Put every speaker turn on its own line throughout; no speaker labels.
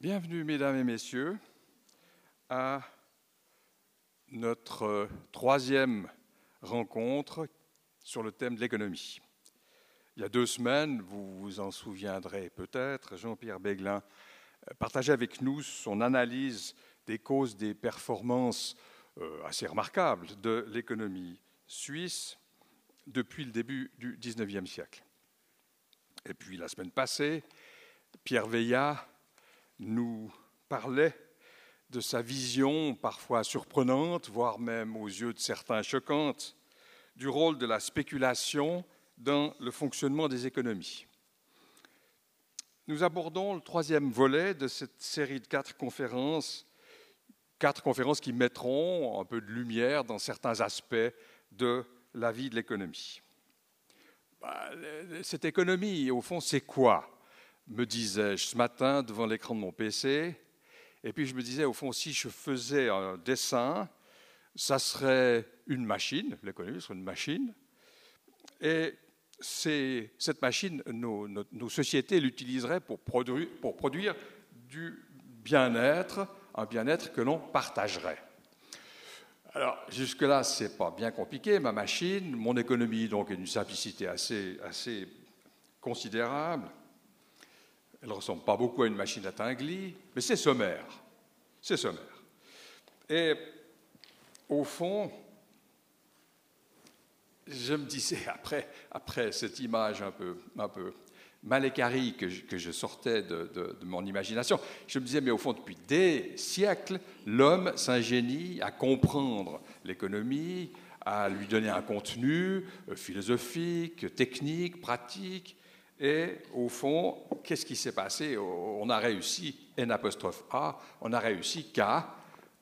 Bienvenue, mesdames et messieurs, à notre troisième rencontre sur le thème de l'économie. Il y a deux semaines, vous vous en souviendrez peut-être, Jean-Pierre Béglin partageait avec nous son analyse des causes des performances euh, assez remarquables de l'économie suisse depuis le début du XIXe siècle. Et puis la semaine passée, Pierre Veillat nous parlait de sa vision parfois surprenante, voire même aux yeux de certains choquante, du rôle de la spéculation dans le fonctionnement des économies. Nous abordons le troisième volet de cette série de quatre conférences, quatre conférences qui mettront un peu de lumière dans certains aspects de la vie de l'économie. Bah, cette économie, au fond, c'est quoi? Me disais-je ce matin devant l'écran de mon PC. Et puis je me disais, au fond, si je faisais un dessin, ça serait une machine, l'économie serait une machine. Et cette machine, nos, sociétés l'utiliseraient pour produire, du bien-être, un bien-être que l'on partagerait. Alors, jusque-là, ce n'est pas bien compliqué. Ma machine, mon économie, donc, est d'une simplicité assez considérable. Elle ne ressemble pas beaucoup à une machine à Tinguely, mais c'est sommaire. C'est sommaire. Et au fond, je me disais, après, après cette image un peu, un peu malécarie que je, que je sortais de, de, mon imagination, je me disais, mais au fond, depuis des siècles, l'homme s'ingénie à comprendre l'économie, à lui donner un contenu euh, philosophique, technique, pratique, et au fond, qu'est-ce qui s'est passé? On a réussi, N apostrophe A, on a réussi qu'à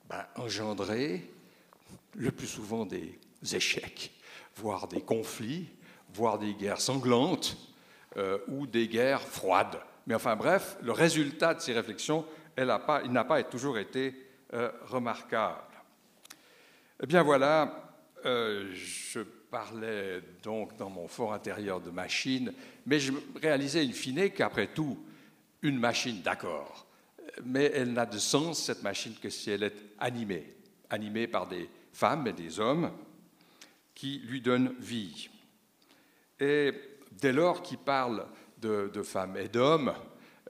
ben, engendrer le plus souvent des échecs, voire des conflits, voire des guerres sanglantes euh, ou des guerres froides. Mais enfin bref, le résultat de ces réflexions, il n'a pas toujours été euh, remarquable. Eh bien voilà, euh, je parlais donc dans mon fort intérieur de machine, mais je réalisais in fine qu'après tout, une machine, d'accord, mais elle n'a de sens, cette machine, que si elle est animée, animée par des femmes et des hommes qui lui donnent vie. Et dès lors qu'il parle de, femmes et d'hommes,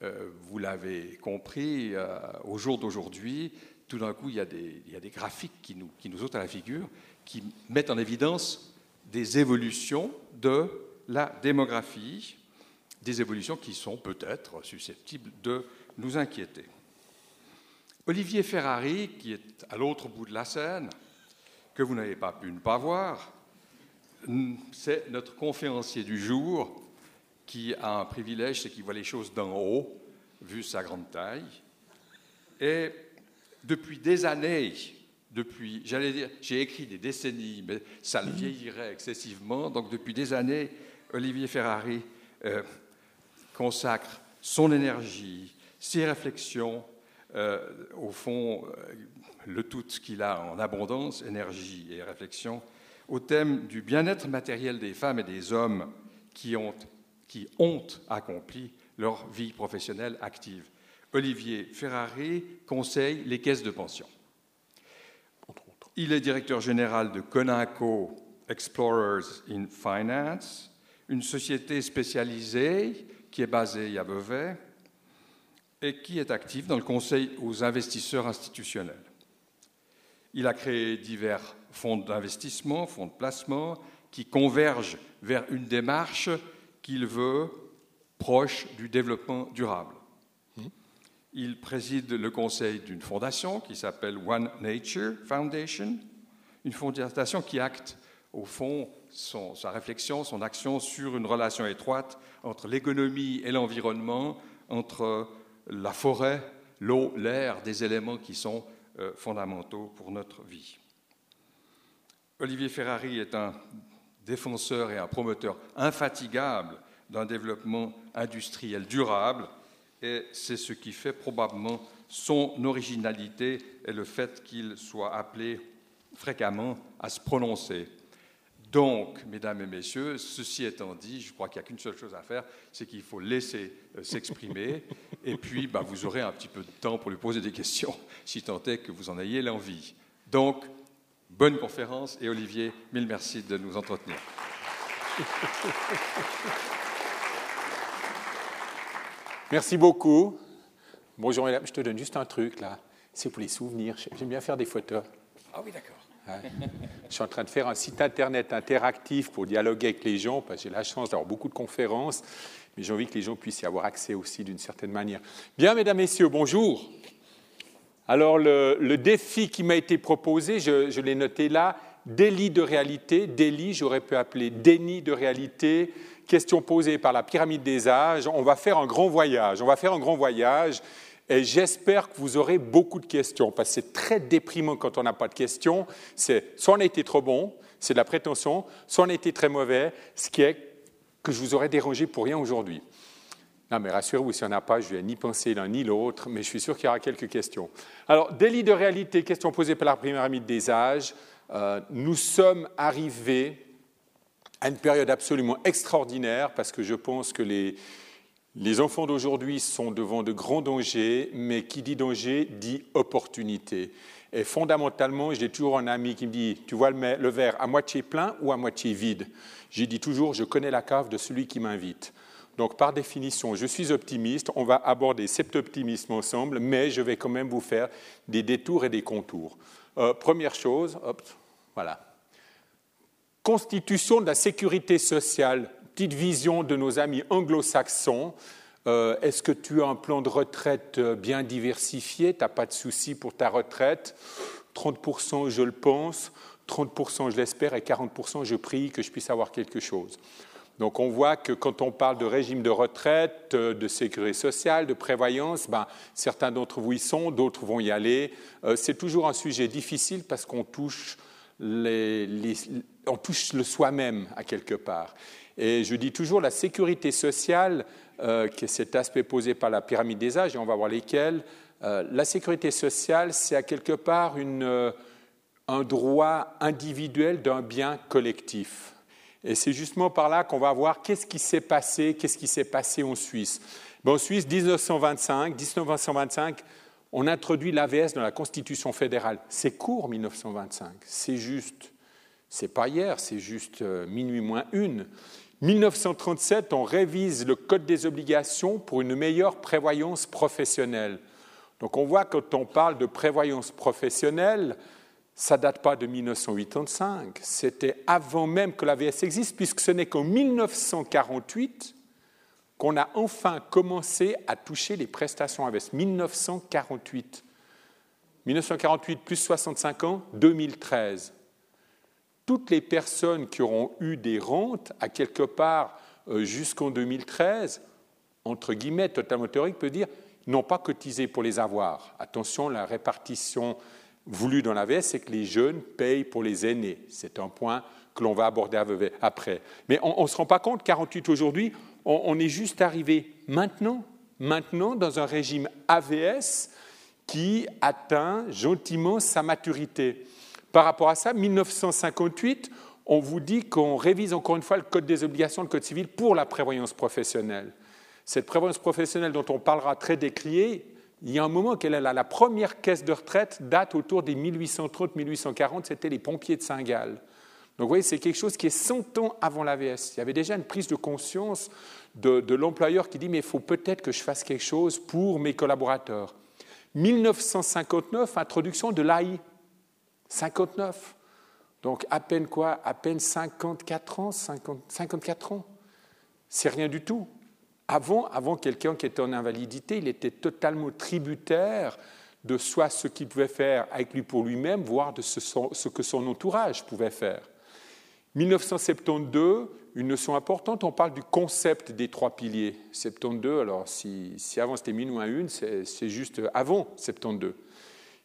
euh, vous l'avez compris, euh, au jour d'aujourd'hui, tout d'un coup, il y, a des, graphiques qui nous, qui nous ôtent à la figure, qui mettent en évidence des évolutions de la démographie, des évolutions qui sont peut-être susceptibles de nous inquiéter. Olivier Ferrari, qui est à l'autre bout de la scène, que vous n'avez pas pu ne pas voir, c'est notre conférencier du jour qui a un privilège, c'est qu'il voit les choses d'en haut, vu sa grande taille. Et depuis des années, depuis, j'allais dire, j'ai écrit des décennies, mais ça le vieillirait excessivement. Donc depuis des années, Olivier Ferrari euh, consacre son énergie, ses réflexions, euh, au fond, euh, le tout qu'il a en abondance, énergie et réflexion, au thème du bien-être matériel des femmes et des hommes qui qui ont accompli leur vie professionnelle active. Olivier Ferrari conseille les caisses de pension. Il est directeur général de Conaco Explorers in Finance, une société spécialisée qui est basée à Beauvais et qui est active dans le conseil aux investisseurs institutionnels. Il a créé divers fonds d'investissement, fonds de placement, qui convergent vers une démarche qu'il veut proche du développement durable. Il préside le conseil d'une fondation qui s'appelle One Nature Foundation, une fondation qui acte au fond sa réflexion, son action sur une relation étroite entre l'économie et l'environnement, entre la forêt, l'eau, l'air, des éléments qui sont euh, fondamentaux pour notre vie. Olivier Ferrari est un défenseur et un promoteur infatigable d'un développement industriel durable et c'est ce qui fait probablement son originalité et le fait qu'il soit appelé fréquemment à se prononcer Donc, mesdames et messieurs, ceci étant dit, je crois qu'il n'y a qu'une seule chose à faire, c'est qu'il faut laisser euh, s'exprimer, et puis bah, vous aurez un petit peu de temps pour lui poser des questions, si tant est que vous en ayez l'envie. Donc, bonne conférence, et Olivier, mille merci de nous entretenir.
Merci beaucoup. Bonjour, je te donne juste un truc là. C'est pour les souvenirs. J'aime bien faire des photos.
Ah oui, d'accord.
Je suis en train de faire un site internet interactif pour dialoguer avec les gens, parce que j'ai la chance d'avoir beaucoup de conférences, mais j'ai envie que les gens puissent y avoir accès aussi d'une certaine manière. Bien, mesdames, messieurs, bonjour. Alors, le, défi qui m'a été proposé, je, je l'ai noté là, délit de réalité, délit, j'aurais pu appeler déni de réalité, question posée par la pyramide des âges. On va faire un grand voyage, on va faire un grand voyage et j'espère que vous aurez beaucoup de questions, parce que c'est très déprimant quand on n'a pas de questions. C'est soit on a été trop bon, c'est de la prétention, soit on a été très mauvais, ce qui est que je vous aurais dérangé pour rien aujourd'hui. Non, mais rassurez-vous, s'il n'y en a pas, je vais ni penser l'un ni l'autre, mais je suis sûr qu'il y aura quelques questions. Alors, délit de réalité, question posée par la pyramide des âges. Euh, nous sommes arrivés à une période absolument extraordinaire parce que je pense que les, les enfants d'aujourd'hui sont devant de grands dangers, mais qui dit danger dit opportunité. Et fondamentalement, j'ai toujours un ami qui me dit Tu vois le verre à moitié plein ou à moitié vide? J'ai dit toujours Je connais la cave de celui qui m'invite. Donc, par définition, je suis optimiste. On va aborder cet optimisme ensemble, mais je vais quand même vous faire des détours et des contours. Euh, première chose, hop, voilà. Constitution de la sécurité sociale petite vision de nos amis anglo-saxons. Euh, est-ce que tu as un plan de retraite euh, bien diversifié? Tu n'as pas de souci pour ta retraite? 30% je le pense, 30% je l'espère et 40% je prie que je puisse avoir quelque chose. Donc on voit que quand on parle de régime de retraite, euh, de sécurité sociale, de prévoyance, ben, certains d'entre vous y sont, d'autres vont y aller. c'est toujours un sujet difficile parce qu'on touche, on touche le soi-même à quelque part. Et je dis toujours la sécurité sociale, euh, qui est cet aspect posé par la pyramide des âges, et on va voir lesquels. Euh, la sécurité sociale, c'est à quelque part euh, un droit individuel d'un bien collectif. Et c'est justement par là qu'on va voir qu'est-ce qui s'est passé, qu'est-ce qui s'est passé en Suisse. en Suisse, 1925, 1925, on introduit l'AVS dans la Constitution fédérale. C'est court, 1925. C'est juste, c'est pas hier, c'est juste minuit moins une. 1937, on révise le Code des obligations pour une meilleure prévoyance professionnelle. Donc on voit quand on parle de prévoyance professionnelle, ça date pas de 1985, c'était avant même que l'AVS existe, puisque ce n'est qu'en 1948 qu'on a enfin commencé à toucher les prestations AVS. 1948. 1948 plus 65 ans, 2013 toutes les personnes qui auront eu des rentes à quelque part euh, jusqu'en 2013, entre guillemets, totalement théorique, peut dire n'ont pas cotisé pour les avoir. Attention, la répartition voulue dans l'AVS, c'est que les jeunes payent pour les aînés. C'est un point que l'on va aborder après. Mais on ne se rend pas compte, 48 aujourd'hui, on, on, est juste arrivé maintenant, maintenant dans un régime AVS qui atteint gentiment sa maturité. Par rapport à ça, 1958, on vous dit qu'on révise encore une fois le Code des obligations, le Code civil pour la prévoyance professionnelle. Cette prévoyance professionnelle dont on parlera très décriée, il y a un moment qu'elle est. La première caisse de retraite date autour des 1830-1840, c'était les pompiers de Saint-Gall. Donc vous voyez, c'est quelque chose qui est 100 ans avant l'AVS. Il y avait déjà une prise de conscience de, de l'employeur qui dit mais il faut peut-être que je fasse quelque chose pour mes collaborateurs. 1959, introduction de l'AI, 59. Donc à peine quoi? À peine 54 ans 54 ans C'est rien du tout. Avant, avant quelqu'un qui était en invalidité, il était totalement tributaire de soit ce qu'il pouvait faire avec lui pour lui-même, voire de ce, que son entourage pouvait faire. 1972, une notion importante, on parle du concept des trois piliers. 72, alors si, si avant c'était minuit à une, c'est juste avant 72.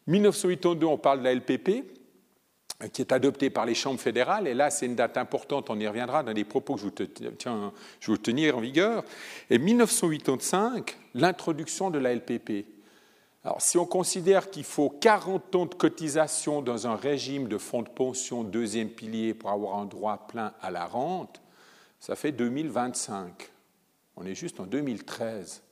1982, on parle de la LPP, qui est adoptée par les chambres fédérales, et là c'est une date importante, on y reviendra dans les propos que je, vous vous tenir en vigueur. Et 1985, l'introduction de la LPP. Alors, si on considère qu'il faut 40 ans de cotisation dans un régime de fonds de pension deuxième pilier pour avoir un droit plein à la rente, ça fait 2025. On est juste en 2013.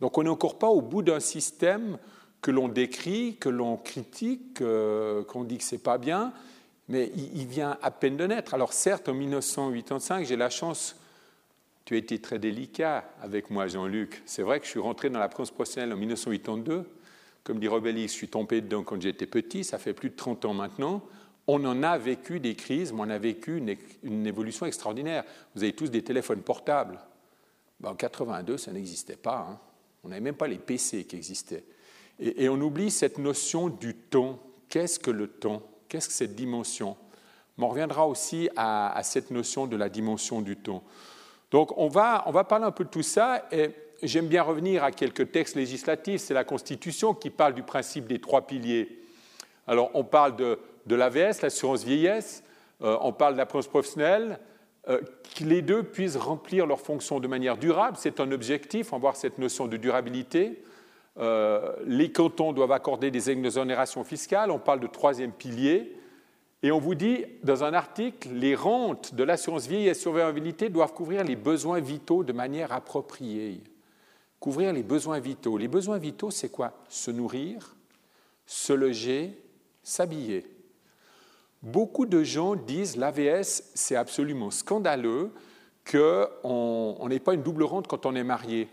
Donc, on n'est encore pas au bout d'un système que l'on décrit, que l'on critique, euh, qu'on dit que c'est pas bien, mais il, vient à peine de naître. Alors certes, en 1985, j'ai la chance, tu as été très délicat avec moi, Jean-Luc. C'est vrai que je suis rentré dans la France professionnelle en 1982. Comme dit Robélix, je suis tombé dedans quand j'étais petit, ça fait plus de 30 ans maintenant. On en a vécu des crises, mais on a vécu une, évolution extraordinaire. Vous avez tous des téléphones portables. Ben, en 82, ça n'existait pas. Hein. On n'avait même pas les PC qui existaient. Et, on oublie cette notion du temps. Qu'est-ce que le temps? Qu'est-ce que cette dimension? On reviendra aussi à, cette notion de la dimension du temps. Donc on va, on va parler un peu de tout ça et j'aime bien revenir à quelques textes législatifs. C'est la Constitution qui parle du principe des trois piliers. Alors on parle de, de l'AVS, l'assurance vieillesse, euh, on parle de la professionnelle, euh, que les deux puissent remplir leurs fonctions de manière durable. C'est un objectif, on va voir cette notion de durabilité. Euh, les cantons doivent accorder des exonérations fiscales, on parle de troisième pilier, et on vous dit dans un article, les rentes de l'assurance vieillesse et survivabilité doivent couvrir les besoins vitaux de manière appropriée. Couvrir les besoins vitaux. Les besoins vitaux, c'est quoi? Se nourrir, se loger, s'habiller. Beaucoup de gens disent l'AVS, c'est absolument scandaleux qu'on n'ait pas une double rente quand on est marié.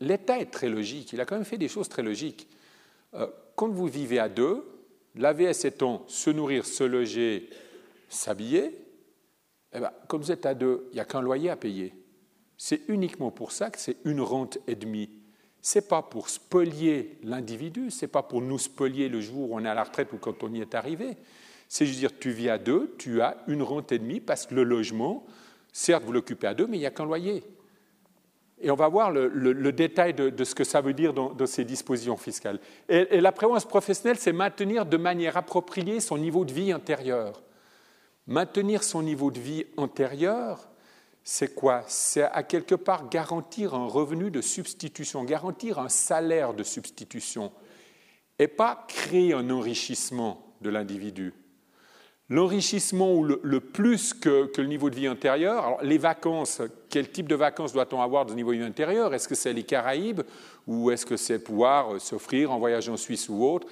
L'État est très logique, il a quand même fait des choses très logiques. Euh, quand vous vivez à deux, l'AVS étant se nourrir, se loger, s'habiller, eh ben, comme vous êtes à deux, il n'y a qu'un loyer à payer. C'est uniquement pour ça que c'est une rente et demie. Ce n'est pas pour spolier l'individu, ce n'est pas pour nous spolier le jour où on est à la retraite ou quand on y est arrivé. C'est juste dire, tu vis à deux, tu as une rente et demie parce que le logement, certes, vous l'occupez à deux, mais il n'y a qu'un loyer. Et on va voir le, détail de, ce que ça veut dire dans, ces dispositions fiscales. Et, la prévoyance professionnelle, c'est maintenir de manière appropriée son niveau de vie intérieur. Maintenir son niveau de vie antérieur, c'est quoi? C'est à quelque part garantir un revenu de substitution, garantir un salaire de substitution, et pas créer un enrichissement de l'individu l'enrichissement ou le, plus que, le niveau de vie intérieur. Les vacances, quel type de vacances doit-on avoir de niveau de vie intérieur? Est-ce que c'est les Caraïbes ou est-ce que c'est pouvoir euh, s'offrir en voyage en Suisse ou autre?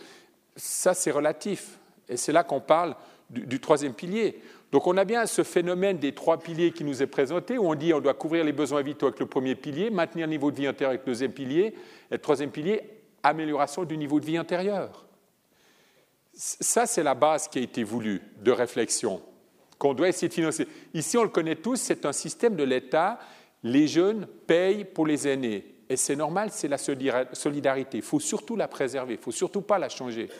Ça, c'est relatif. Et c'est là qu'on parle du, troisième pilier. Donc on a bien ce phénomène des trois piliers qui nous est présenté, où on dit on doit couvrir les besoins vitaux avec le premier pilier, maintenir le niveau de vie intérieur avec le deuxième pilier, et le troisième pilier, amélioration du niveau de vie intérieur. Ça, c'est la base qui a été voulue de réflexion, qu'on doit essayer de financer. Ici, on le connaît tous, c'est un système de l'État. Les jeunes payent pour les aînés. Et c'est normal, c'est la solidarité. Il faut surtout la préserver, il ne faut surtout pas la changer.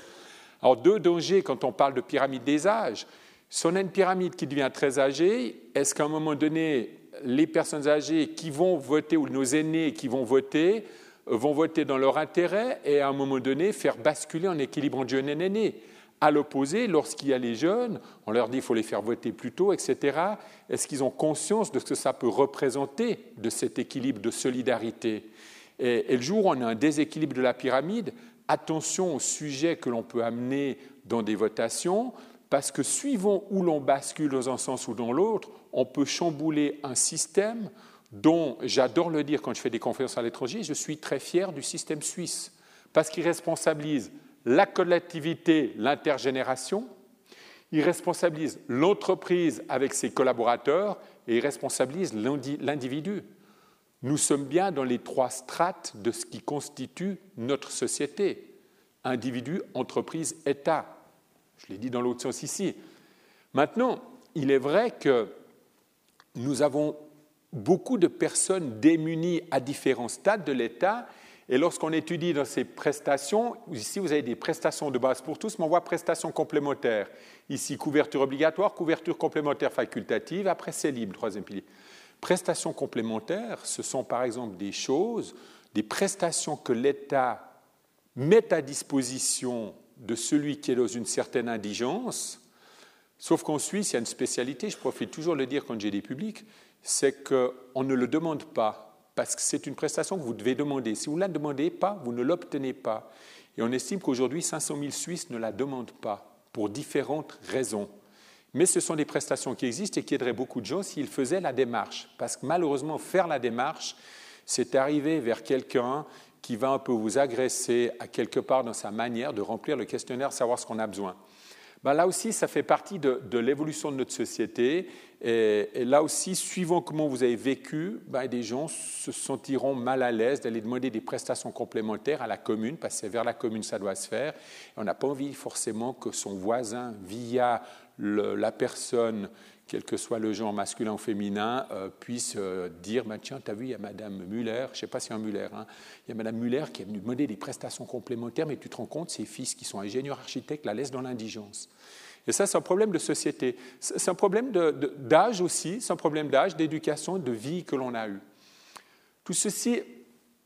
Alors, deux dangers quand on parle de pyramide des âges. Si on a une pyramide qui devient très âgée, est-ce qu'à un moment donné, les personnes âgées qui vont voter, ou nos aînés qui vont voter, vont voter dans leur intérêt et à un moment donné faire basculer en équilibre entre jeunes et aînés. À l'opposé, lorsqu'il y a les jeunes, on leur dit qu'il faut les faire voter plus tôt, etc. Est-ce qu'ils ont conscience de ce que ça peut représenter de cet équilibre de solidarité? Et, le jour où on a un déséquilibre de la pyramide, attention au sujet que l'on peut amener dans des votations, parce que suivant où l'on bascule dans un sens ou dans l'autre, on peut chambouler un système dont j'adore le dire quand je fais des conférences à l'étranger, je suis très fier du système suisse, parce qu'il responsabilise la collectivité, l'intergénération, il responsabilise l'entreprise avec ses collaborateurs et il responsabilise l'individu. Nous sommes bien dans les trois strates de ce qui constitue notre société. Individu, entreprise, État. Je l'ai dit dans l'autre sens ici. Maintenant, il est vrai que nous avons beaucoup de personnes démunies à différents stades de l'État. Et lorsqu'on étudie dans ces prestations, ici vous avez des prestations de base pour tous, mais on voit prestations complémentaires. Ici, couverture obligatoire, couverture complémentaire facultative, après c'est libre, troisième pilier. Prestations complémentaires, ce sont par exemple des choses, des prestations que l'État met à disposition de celui qui est dans une certaine indigence, sauf qu'en Suisse, il y a une spécialité, je profite toujours de le dire quand j'ai des publics, c'est qu'on ne le demande pas. parce que c'est une prestation que vous devez demander. Si vous ne la demandez pas, vous ne l'obtenez pas. Et on estime qu'aujourd'hui, 500 000 Suisses ne la demandent pas, pour différentes raisons. Mais ce sont des prestations qui existent et qui aideraient beaucoup de gens s'ils faisaient la démarche. Parce que malheureusement, faire la démarche, c'est arriver vers quelqu'un qui va un peu vous agresser à quelque part dans sa manière de remplir le questionnaire, savoir ce qu'on a besoin. Ben là aussi, ça fait partie de, l'évolution de notre société. Et, là aussi, suivant comment vous avez vécu, ben des gens se sentiront mal à l'aise d'aller demander des prestations complémentaires à la commune, parce que c'est vers la commune ça doit se faire. On n'a pas envie forcément que son voisin, via la personne quel que soit le genre masculin ou féminin, euh, puisse euh, dire bah, Tiens, tu as vu, il y a Madame Muller, je ne sais pas si c'est un Muller, hein, il y a Madame Muller qui est venue demander des prestations complémentaires, mais tu te rends compte, ses fils qui sont ingénieurs architectes la laissent dans l'indigence. Et ça, c'est un problème de société. C'est un problème d'âge aussi, c'est un problème d'âge, d'éducation, de vie que l'on a eu. Tout ceci,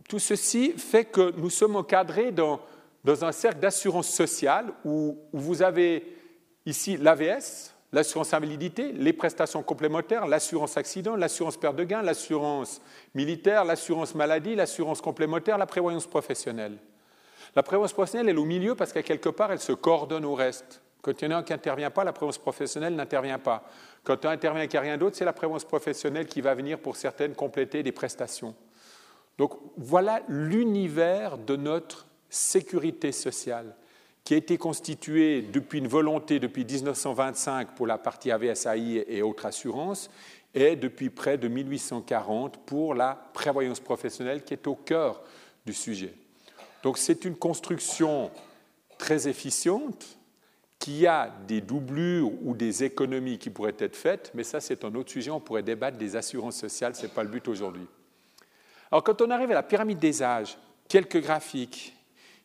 tout ceci fait que nous sommes encadrés dans, dans un cercle d'assurance sociale où, où vous avez ici l'AVS, l'assurance invalidité, les prestations complémentaires, l'assurance accident, l'assurance perte de gain, l'assurance militaire, l'assurance maladie, l'assurance complémentaire, la prévoyance professionnelle. La prévoyance professionnelle, elle est au milieu parce qu'à quelque part, elle se coordonne au reste. Quand il y en a un qui n'intervient pas, la prévoyance professionnelle n'intervient pas. Quand un intervient et qu'il n'y a rien d'autre, c'est la prévoyance professionnelle qui va venir pour certaines compléter des prestations. Donc voilà l'univers de notre sécurité sociale qui a été constitué depuis une volonté depuis 1925 pour la partie AVSAI et autres assurances, et depuis près de 1840 pour la prévoyance professionnelle qui est au cœur du sujet. Donc c'est une construction très efficiente qui a des doublures ou des économies qui pourraient être faites, mais ça c'est un autre sujet, on pourrait débattre des assurances sociales, ce n'est pas le but aujourd'hui. Alors quand on arrive à la pyramide des âges, quelques graphiques,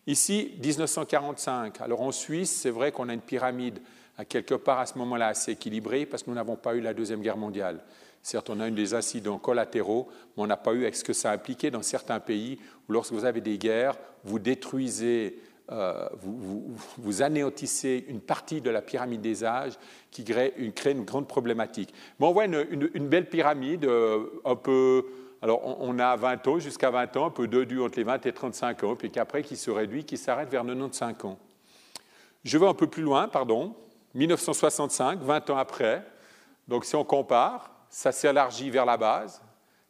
Ici, 1945. Alors en Suisse, c'est vrai qu'on a une pyramide à quelque part à ce moment-là assez équilibrée parce que nous n'avons pas eu la Deuxième Guerre mondiale. Certes, on a eu des incidents collatéraux, mais on n'a pas eu ce que ça impliquait dans certains pays où lorsque vous avez des guerres, vous détruisez, euh, vous, anéantissez une partie de la pyramide des âges qui crée une, grande problématique. Mais on voit une, belle pyramide euh, un peu alors, on a 20 ans, jusqu'à 20 ans, un peu de dû entre les 20 et 35 ans, puis qu'après, qui se réduit, qui s'arrête vers 95 ans. Je vais un peu plus loin, pardon, 1965, 20 ans après. Donc, si on compare, ça s'élargit vers la base,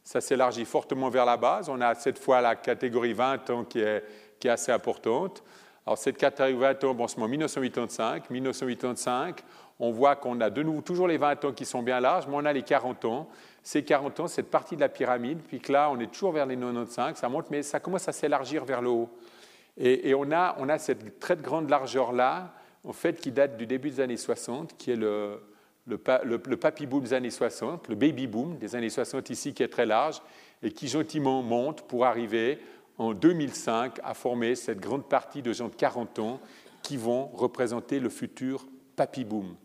ça s'élargit fortement vers la base. On a cette fois la catégorie 20 ans qui est, qui est assez importante. Alors, cette catégorie 20 ans, bon, c'est en 1985. 1985, on voit qu'on a de nouveau toujours les 20 ans qui sont bien larges, mais on a les 40 ans ces 40 ans, cette partie de la pyramide, puis que là, on est toujours vers les 95, ça monte, mais ça commence à s'élargir vers le haut. Et, on, a, cette très grande largeur-là, en fait, qui date du début des années 60, qui est le, le, le, papy boom des années 60, le baby boom des années 60 ici, qui est très large, et qui gentiment monte pour arriver en 2005 à former cette grande partie de gens de 40 ans qui vont représenter le futur papy boom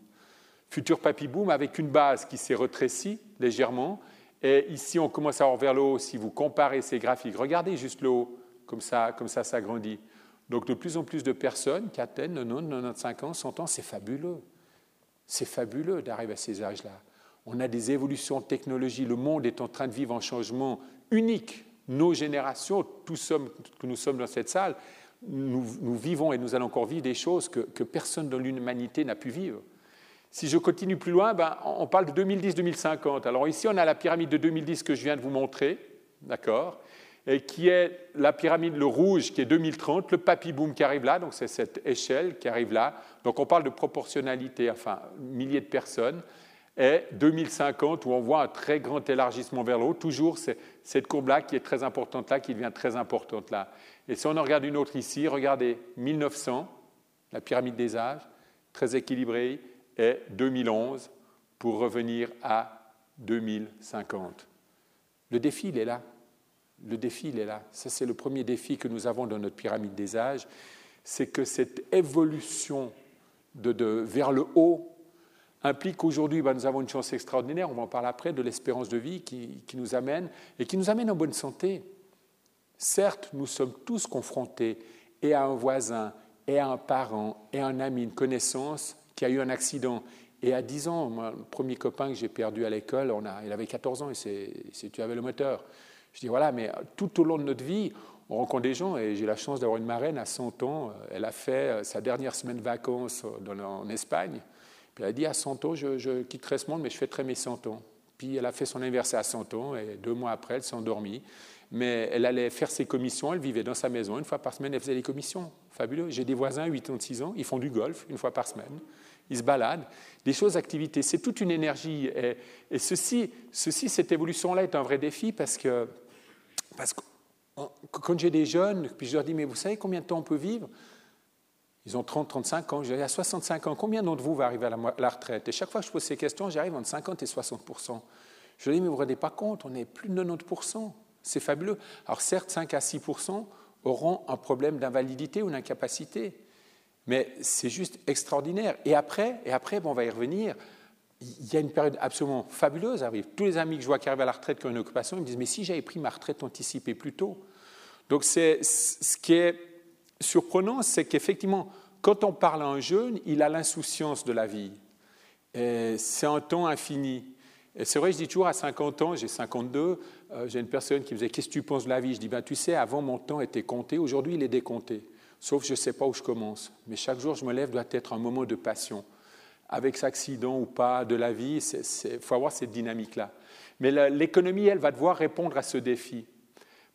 futur papy boom avec une base qui s'est rétrécie légèrement. Et ici, on commence à avoir vers le haut. Si vous comparez ces graphiques, regardez juste le haut, comme ça, comme ça s'agrandit. Donc, de plus en plus de personnes qui atteignent 90, 95 ans, 100 ans, c'est fabuleux. C'est fabuleux d'arriver à ces âges-là. On a des évolutions de technologie. Le monde est en train de vivre un changement unique. Nos générations, tous que nous sommes dans cette salle, nous, vivons et nous allons encore vivre des choses que, personne dans l'humanité n'a pu vivre. Si je continue plus loin, ben, on parle de 2010-2050. Alors ici, on a la pyramide de 2010 que je viens de vous montrer, d'accord et qui est la pyramide, le rouge, qui est 2030, le papy boom qui arrive là, donc c'est cette échelle qui arrive là. Donc on parle de proportionnalité, enfin, milliers de personnes, et 2050, où on voit un très grand élargissement vers le haut, toujours cette courbe-là qui est très importante là, qui devient très importante là. Et si on en regarde une autre ici, regardez 1900, la pyramide des âges, très équilibrée, et 2011 pour revenir à 2050. Le défi, il est là. Le défi, il est là. Ça, c'est le premier défi que nous avons dans notre pyramide des âges. C'est que cette évolution de, vers le haut implique qu'aujourd'hui, ben, nous avons une chance extraordinaire, on va en parler après, de l'espérance de vie qui, nous amène et qui nous amène en bonne santé. Certes, nous sommes tous confrontés et à un voisin, et à un parent, et à un ami, une connaissance qui a eu un accident. Et à 10 ans, le premier copain que j'ai perdu à l'école, il avait 14 ans et c'est tué avec le moteur. Je dis, voilà, mais tout au long de notre vie, on rencontre des gens, et j'ai la chance d'avoir une marraine à 100 ans. Elle a fait sa dernière semaine de vacances en Espagne. Puis elle a dit, à 100 ans, je, je quitterai ce monde, mais je fêterai mes 100 ans. Puis elle a fait son anniversaire à 100 ans, et deux mois après, elle s'est endormie mais elle allait faire ses commissions, elle vivait dans sa maison, une fois par semaine, elle faisait les commissions. Fabuleux. J'ai des voisins, 86 ans, ils font du golf une fois par semaine, ils se baladent, des choses, activités. C'est toute une énergie. Et, ceci, ceci, cette évolution-là est un vrai défi parce que, parce que quand j'ai des jeunes, puis je leur dis, mais vous savez combien de temps on peut vivre? Ils ont 30, 35 ans. Je dis, à 65 ans, combien d'entre vous va arriver à la, retraite? Et chaque fois que je pose ces questions, j'arrive entre 50 et 60 Je leur dis, mais vous ne vous rendez pas compte, on est plus de 90% c'est fabuleux. Alors certes, 5 à 6% auront un problème d'invalidité ou d'incapacité, mais c'est juste extraordinaire. Et après, et après on va y revenir, il y a une période absolument fabuleuse arrive. Tous les amis que je vois qui arrivent à la retraite qui ont une occupation, ils me disent, mais si j'avais pris ma retraite anticipée plus tôt. Donc c'est, ce qui est surprenant, c'est qu'effectivement, quand on parle à un jeune, il a l'insouciance de la vie. C'est un temps infini. Et c'est vrai, je dis toujours à 50 ans, j'ai 52, euh, j'ai une personne qui me disait Qu'est-ce que tu penses de la vie? Je dis ben, Tu sais, avant mon temps était compté, aujourd'hui il est décompté. Sauf je ne sais pas où je commence. Mais chaque jour je me lève doit être un moment de passion. Avec accident ou pas de la vie, il faut avoir cette dynamique-là. Mais l'économie, elle, va devoir répondre à ce défi.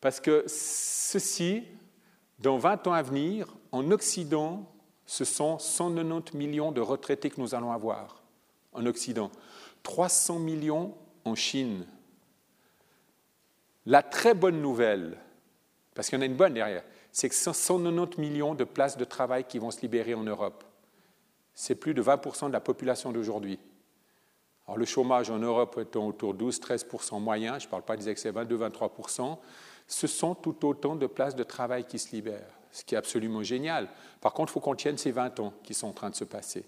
Parce que ceci, dans 20 ans à venir, en Occident, ce sont 190 millions de retraités que nous allons avoir en Occident. 300 millions en Chine, la très bonne nouvelle, parce qu'il y en a une bonne derrière, c'est que 190 millions de places de travail qui vont se libérer en Europe. C'est plus de 20% de la population d'aujourd'hui. Alors le chômage en Europe étant autour de 12-13% moyen, je ne parle pas des excès 22-23%, ce sont tout autant de places de travail qui se libèrent, ce qui est absolument génial. Par contre, il faut qu'on tienne ces 20 ans qui sont en train de se passer.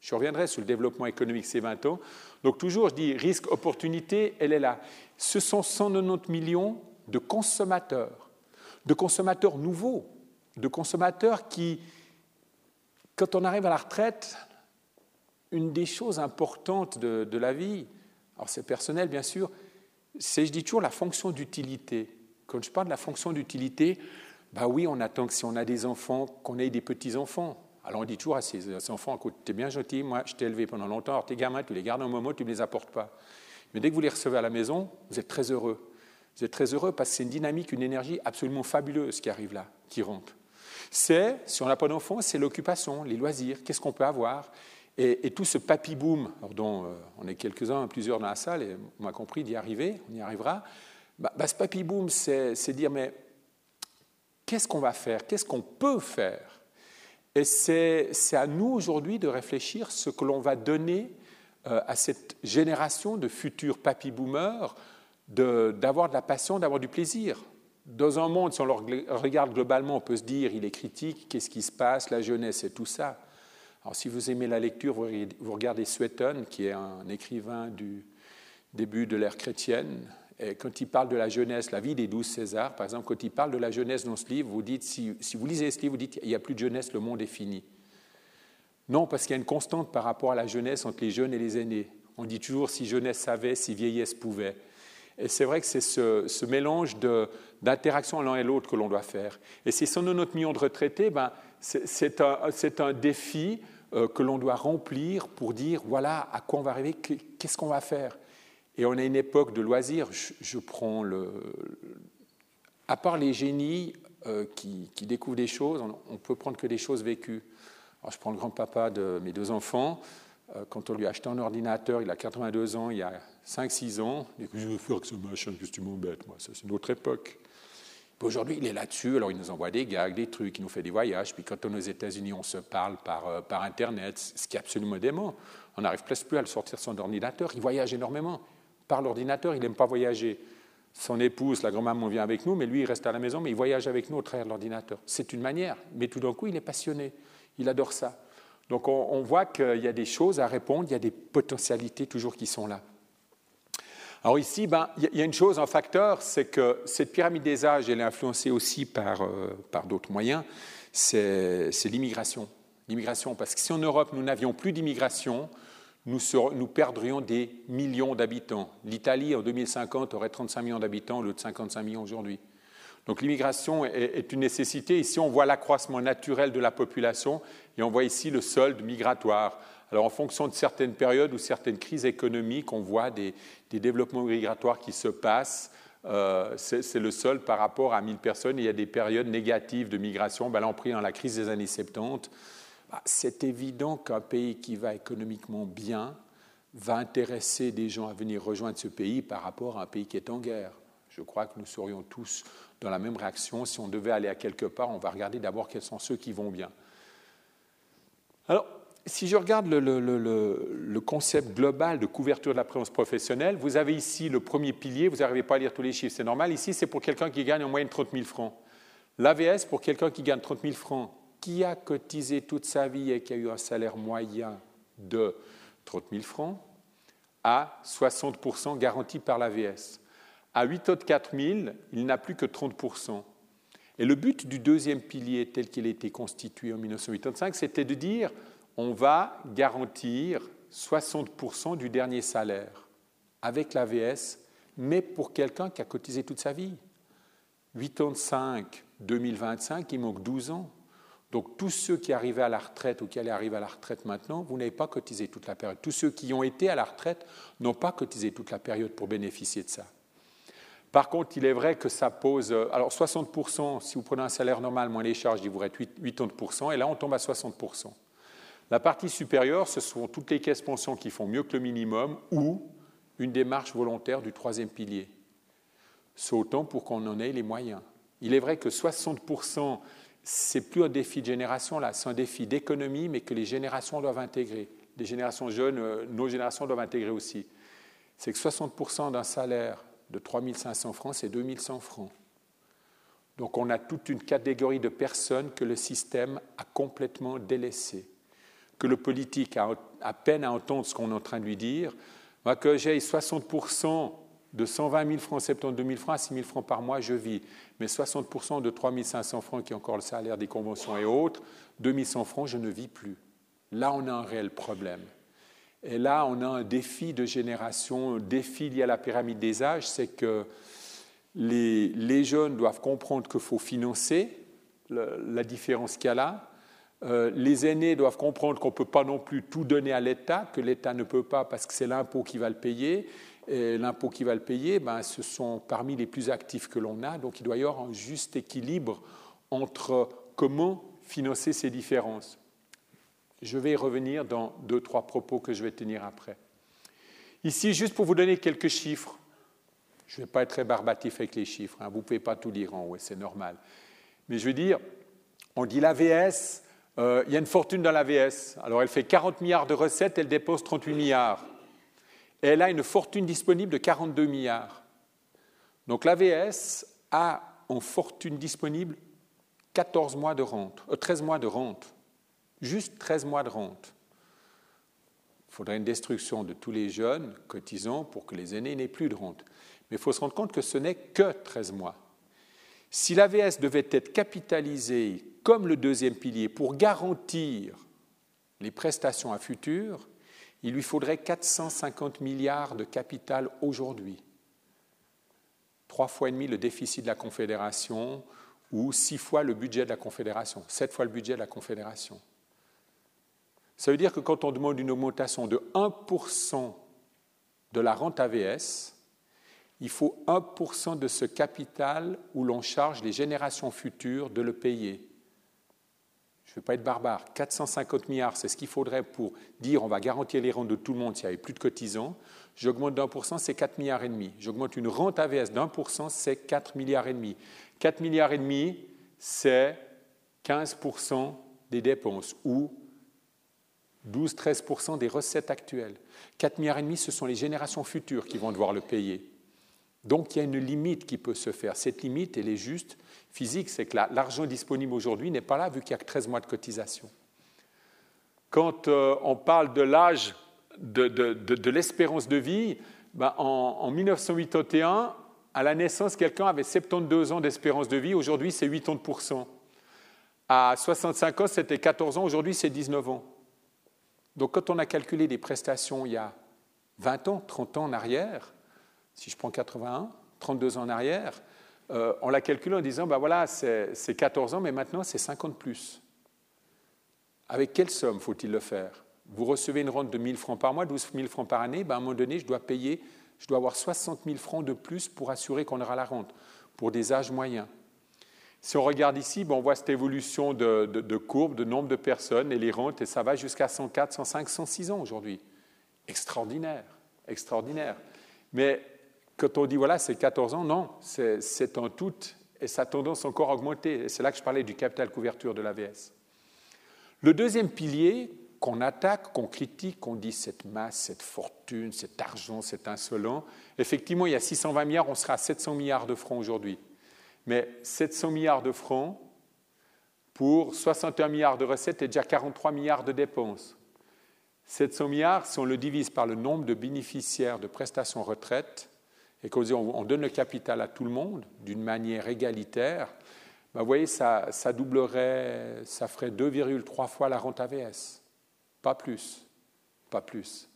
Je reviendrai sur le développement économique ces 20 ans. Donc toujours, je dis risque, opportunité, elle est là. Ce sont 190 millions de consommateurs, de consommateurs nouveaux, de consommateurs qui, quand on arrive à la retraite, une des choses importantes de, de la vie, alors c'est personnel bien sûr, c'est, je dis toujours, la fonction d'utilité. Quand je parle de la fonction d'utilité, bah oui, on attend que si on a des enfants, qu'on ait des petits-enfants. Alors on dit toujours à ces enfants, écoute, t'es bien gentil, moi je t'ai élevé pendant longtemps, alors tes gamins, tu les gardes un moment, tu ne les apportes pas. Mais dès que vous les recevez à la maison, vous êtes très heureux. Vous êtes très heureux parce que c'est une dynamique, une énergie absolument fabuleuse qui arrive là, qui rentre. C'est, si on n'a pas d'enfants, c'est l'occupation, les loisirs, qu'est-ce qu'on peut avoir? Et, tout ce papy boom, dont euh, on est quelques-uns, plusieurs dans la salle, et on m'a compris d'y arriver, on y arrivera. Bah, bah, ce papy boom, c'est dire, mais qu'est-ce qu'on va faire? Qu'est-ce qu'on peut faire? Et c'est à nous aujourd'hui de réfléchir ce que l'on va donner euh, à cette génération de futurs papy-boomers, d'avoir de, la passion, d'avoir du plaisir. Dans un monde, si on le regarde globalement, on peut se dire, il est critique, qu'est-ce qui se passe, la jeunesse et tout ça. Alors si vous aimez la lecture, vous regardez Sueton, qui est un écrivain du début de l'ère chrétienne, quand il parle de la jeunesse, la vie des douze Césars, par exemple, quand il parle de la jeunesse dans ce livre, vous dites, si, vous lisez ce livre, vous dites, il n'y a plus de jeunesse, le monde est fini. Non, parce qu'il y a une constante par rapport à la jeunesse entre les jeunes et les aînés. On dit toujours, si jeunesse savait, si vieillesse pouvait. Et c'est vrai que c'est ce, mélange d'interaction l'un et l'autre que l'on doit faire. Et ces 190 millions de retraités, ben, c'est un, un, défi euh, que l'on doit remplir pour dire, voilà à quoi on va arriver, qu'est-ce qu'on va faire. Et on a une époque de loisirs. Je, prends le. À part les génies euh, qui, découvrent des choses, on, ne peut prendre que des choses vécues. Alors, je prends le grand-papa de mes deux enfants. Euh, quand on lui a acheté un ordinateur, il a 82 ans, il y a 5-6 ans. Il dit Je veux faire que ce machin, que tu m'embêtes, moi? Ça, c'est une autre époque. Aujourd'hui, il est là-dessus, alors il nous envoie des gags, des trucs, il nous fait des voyages. Puis quand on est aux États-Unis, on se parle par, euh, par Internet, ce qui est absolument dément. On n'arrive presque plus à le sortir de son ordinateur. Il voyage énormément par l'ordinateur, il n'aime pas voyager. Son épouse, la grand-maman, vient avec nous, mais lui, il reste à la maison, mais il voyage avec nous au travers de l'ordinateur. C'est une manière, mais tout d'un coup, il est passionné, il adore ça. Donc on, voit qu'il y a des choses à répondre, il y a des potentialités toujours qui sont là. Alors ici, ben, il y a une chose, un facteur, c'est que cette pyramide des âges, elle est influencée aussi par, euh, par d'autres moyens, c'est l'immigration. L'immigration, parce que si en Europe, nous n'avions plus d'immigration, nous, perdrions des millions d'habitants. L'Italie, en 2050, aurait 35 millions d'habitants au lieu de 55 millions aujourd'hui. Donc l'immigration est, une nécessité. Ici, on voit l'accroissement naturel de la population et on voit ici le solde migratoire. Alors en fonction de certaines périodes ou certaines crises économiques, on voit des, développements migratoires qui se passent. Euh, c'est le solde par rapport à 1000 personnes. Il y a des périodes négatives de migration. Ben là, on pris dans la crise des années 70. Bah, c'est évident qu'un pays qui va économiquement bien va intéresser des gens à venir rejoindre ce pays par rapport à un pays qui est en guerre. Je crois que nous serions tous dans la même réaction. Si on devait aller à quelque part, on va regarder d'abord quels sont ceux qui vont bien. Alors, si je regarde le, concept global de couverture de la présence professionnelle, vous avez ici le premier pilier, vous n'arrivez pas à lire tous les chiffres, c'est normal. Ici, c'est pour quelqu'un qui gagne en moyenne 30 000 francs. L'AVS, pour quelqu'un qui gagne 30 000 francs, qui a cotisé toute sa vie et qui a eu un salaire moyen de 30 000 francs, à 60% garanti par l'AVS. À 8 autres 4 000, il n'a plus que 30% Et le but du deuxième pilier tel qu'il a été constitué en 1985, c'était de dire on va garantir 60% du dernier salaire avec l'AVS, mais pour quelqu'un qui a cotisé toute sa vie. 85, 2025, il manque 12 ans. Donc tous ceux qui arrivaient à la retraite ou qui allaient arriver à la retraite maintenant, vous n'avez pas cotisé toute la période. Tous ceux qui ont été à la retraite n'ont pas cotisé toute la période pour bénéficier de ça. Par contre, il est vrai que ça pose. Euh, alors, 60%, si vous prenez un salaire normal moins les charges, il vous reste 80%, et là, on tombe à 60%. La partie supérieure, ce sont toutes les caisses pensions qui font mieux que le minimum ou une démarche volontaire du troisième pilier. C'est autant pour qu'on en ait les moyens. Il est vrai que 60%, c'est plus un défi de génération, là, c'est un défi d'économie, mais que les générations doivent intégrer. Les générations jeunes, euh, nos générations doivent intégrer aussi. C'est que 60% d'un salaire de 3 500 francs, c'est 2 100 francs. Donc on a toute une catégorie de personnes que le système a complètement délaissées, que le politique a à peine à entendre ce qu'on est en train de lui dire. Moi, que j'ai 60% de 120 000 francs, 72 000 francs à 6 000 francs par mois, je vis. Mais 60% de 3 500 francs, qui est encore le salaire des conventions et autres, 2 100 francs, je ne vis plus. Là, on a un réel problème. Et là, on a un défi de génération, un défi lié à la pyramide des âges, c'est que les, jeunes doivent comprendre qu'il faut financer la différence qu'il y a là. Euh, les aînés doivent comprendre qu'on ne peut pas non plus tout donner à l'État, que l'État ne peut pas parce que c'est l'impôt qui va le payer. Et l'impôt qui va le payer, ben, ce sont parmi les plus actifs que l'on a. Donc il doit y avoir un juste équilibre entre comment financer ces différences. Je vais y revenir dans deux, trois propos que je vais tenir après. Ici, juste pour vous donner quelques chiffres, je ne vais pas être très barbatif avec les chiffres, hein. vous ne pouvez pas tout lire en haut, c'est normal. Mais je veux dire, on dit l'AVS, euh, il y a une fortune dans l'AVS. Alors elle fait 40 milliards de recettes, elle dépose 38 milliards. Elle a une fortune disponible de 42 milliards. Donc l'AVS a en fortune disponible 14 mois de rente, 13 euh, mois de rente juste 13 mois de rente. Il faudrait une destruction de tous les jeunes cotisants pour que les aînés n'aient plus de rente. Mais il faut se rendre compte que ce n'est que 13 mois. Si l'AVS devait être capitalisé comme le deuxième pilier pour garantir les prestations à futur, il lui faudrait 450 milliards de capital aujourd'hui. Trois fois et demi le déficit de la Confédération ou six fois le budget de la Confédération, sept fois le budget de la Confédération. Ça veut dire que quand on demande une augmentation de 1% de la rente AVS, il faut 1% de ce capital où l'on charge les générations futures de le payer. Je ne veux pas être barbare. 450 milliards, c'est ce qu'il faudrait pour dire on va garantir les rentes de tout le monde s'il n'y avait plus de cotisants. J'augmente d'un pour cent, c'est 4 milliards et demi. J'augmente une rente AVS d'un pour cent, c'est 4 milliards et demi. 4 milliards et demi, c'est 15% des dépenses ou 12-13% des recettes actuelles. 4 milliards et demi, ce sont les générations futures qui vont devoir le payer. Donc il y a une limite qui peut se faire. Cette limite, elle est juste physique, c'est que l'argent disponible aujourd'hui n'est pas là vu qu'il n'y a que 13 mois de cotisation. Quand euh, on parle de l'âge de, l'espérance de vie, ben, en, en 1981, à la naissance, quelqu'un avait 72 ans d'espérance de vie, aujourd'hui c'est 80%. À 65 ans, c'était 14 ans, aujourd'hui c'est 19 ans. Donc quand on a calculé des prestations il y a 20 ans, 30 ans en arrière, si je prends 81, 32 ans en arrière, euh, on l'a calculé en disant, ben voilà, c'est 14 ans, mais maintenant c'est 50 plus. Avec quelle somme faut-il le faire? Vous recevez une rente de 1000 francs par mois, 12 000 francs par année, ben à un moment donné, je dois payer, je dois avoir 60 000 francs de plus pour assurer qu'on aura la rente, pour des âges moyens. Si on regarde ici, ben on voit cette évolution de, de, courbe, de nombre de personnes et les rentes, et ça va jusqu'à 104, 105, 106 ans aujourd'hui. Extraordinaire, extraordinaire. Mais quand on dit, voilà, c'est 14 ans, non, c'est en tout, et ça a tendance encore à augmenter. Et c'est là que je parlais du capital couverture de l'AVS. Le deuxième pilier qu'on attaque, qu'on critique, qu'on dit cette masse, cette fortune, cet argent, cet insolent, effectivement, il y a 620 milliards, on sera à 700 milliards de francs aujourd'hui. Mais 700 milliards de francs pour 61 milliards de recettes et déjà 43 milliards de dépenses. 700 milliards, si on le divise par le nombre de bénéficiaires de prestations retraite, et qu'on donne le capital à tout le monde d'une manière égalitaire, ben vous voyez, ça, ça doublerait, ça ferait 2,3 fois la rente AVS. Pas plus. Pas plus.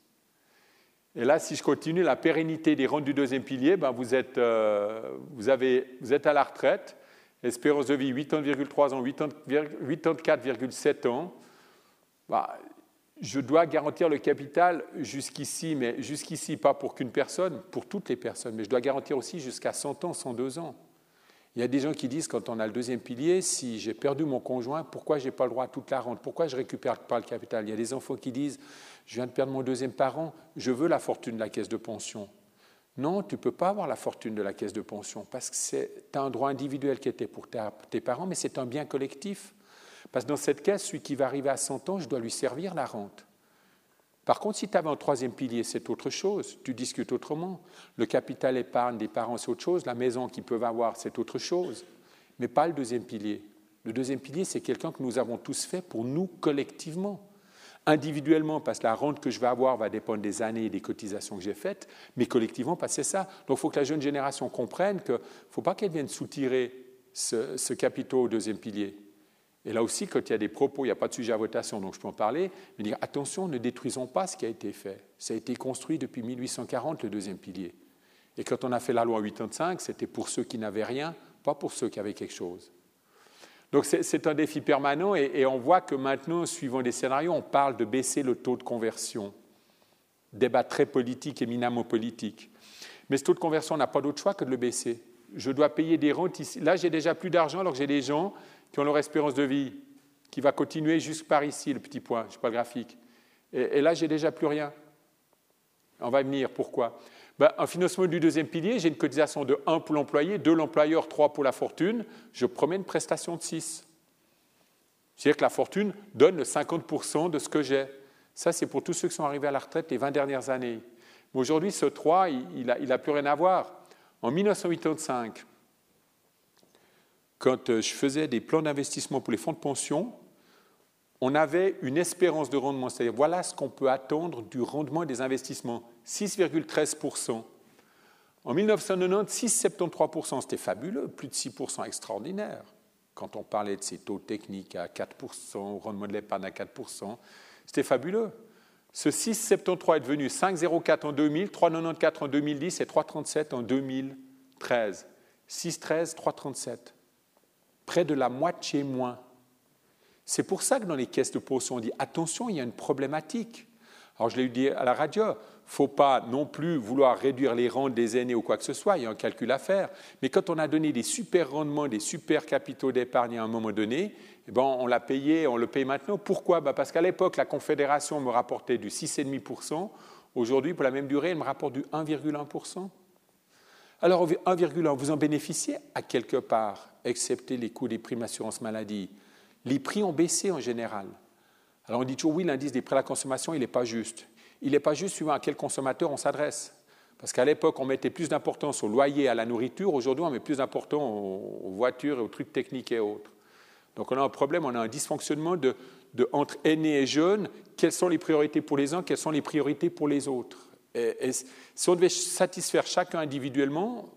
Et là, si je continue, la pérennité des rentes du deuxième pilier, ben vous, êtes, euh, vous, avez, vous êtes à la retraite, espérance de vie 80,3 ans, 84,7 ans. Ben, je dois garantir le capital jusqu'ici, mais jusqu'ici, pas pour qu'une personne, pour toutes les personnes, mais je dois garantir aussi jusqu'à 100 ans, 102 ans. Il y a des gens qui disent, quand on a le deuxième pilier, si j'ai perdu mon conjoint, pourquoi je n'ai pas le droit à toute la rente? Pourquoi je ne récupère pas le capital? Il y a des enfants qui disent, je viens de perdre mon deuxième parent, je veux la fortune de la caisse de pension. Non, tu ne peux pas avoir la fortune de la caisse de pension parce que c'est un droit individuel qui était pour tes parents, mais c'est un bien collectif. Parce que dans cette caisse, celui qui va arriver à 100 ans, je dois lui servir la rente. Par contre, si tu avais un troisième pilier, c'est autre chose. Tu discutes autrement. Le capital épargne des parents, c'est autre chose. La maison qu'ils peuvent avoir, c'est autre chose. Mais pas le deuxième pilier. Le deuxième pilier, c'est quelqu'un que nous avons tous fait pour nous collectivement. Individuellement, parce que la rente que je vais avoir va dépendre des années et des cotisations que j'ai faites, mais collectivement, parce que c'est ça. Donc il faut que la jeune génération comprenne qu'il ne faut pas qu'elle vienne soutirer ce, ce capital au deuxième pilier. Et là aussi, quand il y a des propos, il n'y a pas de sujet à votation, donc je peux en parler, mais dire attention, ne détruisons pas ce qui a été fait. Ça a été construit depuis 1840, le deuxième pilier. Et quand on a fait la loi 85, c'était pour ceux qui n'avaient rien, pas pour ceux qui avaient quelque chose. Donc c'est un défi permanent et, et, on voit que maintenant, suivant des scénarios, on parle de baisser le taux de conversion. Débat très politique, éminemment politique. Mais ce taux de conversion, n'a pas d'autre choix que de le baisser. Je dois payer des rentes ici. Là, j'ai déjà plus d'argent alors que j'ai des gens qui ont leur espérance de vie, qui va continuer juste par ici, le petit point, je ne sais pas le graphique. Et, là, j'ai déjà plus rien. On va venir. Pourquoi? Ben, Un financement du deuxième pilier, j'ai une cotisation de 1 pour l'employé, 2 l'employeur, 3 pour la fortune. Je promets une prestation de 6. C'est-à-dire que la fortune donne le 50% de ce que j'ai. Ça, c'est pour tous ceux qui sont arrivés à la retraite les 20 dernières années. Mais aujourd'hui, ce 3, il n'a a plus rien à voir. En 1985, quand euh, je faisais des plans d'investissement pour les fonds de pension, on avait une espérance de rendement, c'est-à-dire voilà ce qu'on peut attendre du rendement des investissements, 6,13%. En 1990, 6,73%, c'était fabuleux, plus de 6% extraordinaire. Quand on parlait de ces taux techniques à 4%, rendement de l'épargne à 4%, c'était fabuleux. Ce 6,73 est devenu 5,04 en 2000, 3,94 en 2010 et 3,37 en 2013. 6,13, 3,37 près de la moitié moins. C'est pour ça que dans les caisses de pension, on dit attention, il y a une problématique. Alors je l'ai dit à la radio, faut pas non plus vouloir réduire les rentes des aînés ou quoi que ce soit, il y a un calcul à faire. Mais quand on a donné des super rendements, des super capitaux d'épargne à un moment donné, eh ben on l'a payé, on le paye maintenant. Pourquoi? Ben Parce qu'à l'époque, la Confédération me rapportait du 6,5%. Aujourd'hui, pour la même durée, elle me rapporte du 1,1%. Alors 1,1, vous en bénéficiez à quelque part, excepté les coûts des primes assurance maladie. Les prix ont baissé en général. Alors on dit toujours oui, l'indice des prix à la consommation, il n'est pas juste. Il n'est pas juste suivant à quel consommateur on s'adresse. Parce qu'à l'époque, on mettait plus d'importance au loyer à la nourriture. Aujourd'hui, on met plus d'importance aux voitures et aux trucs techniques et autres. Donc on a un problème, on a un dysfonctionnement entre aînés et jeunes. Quelles sont les priorités pour les uns, quelles sont les priorités pour les autres? Et, si on devait satisfaire chacun individuellement,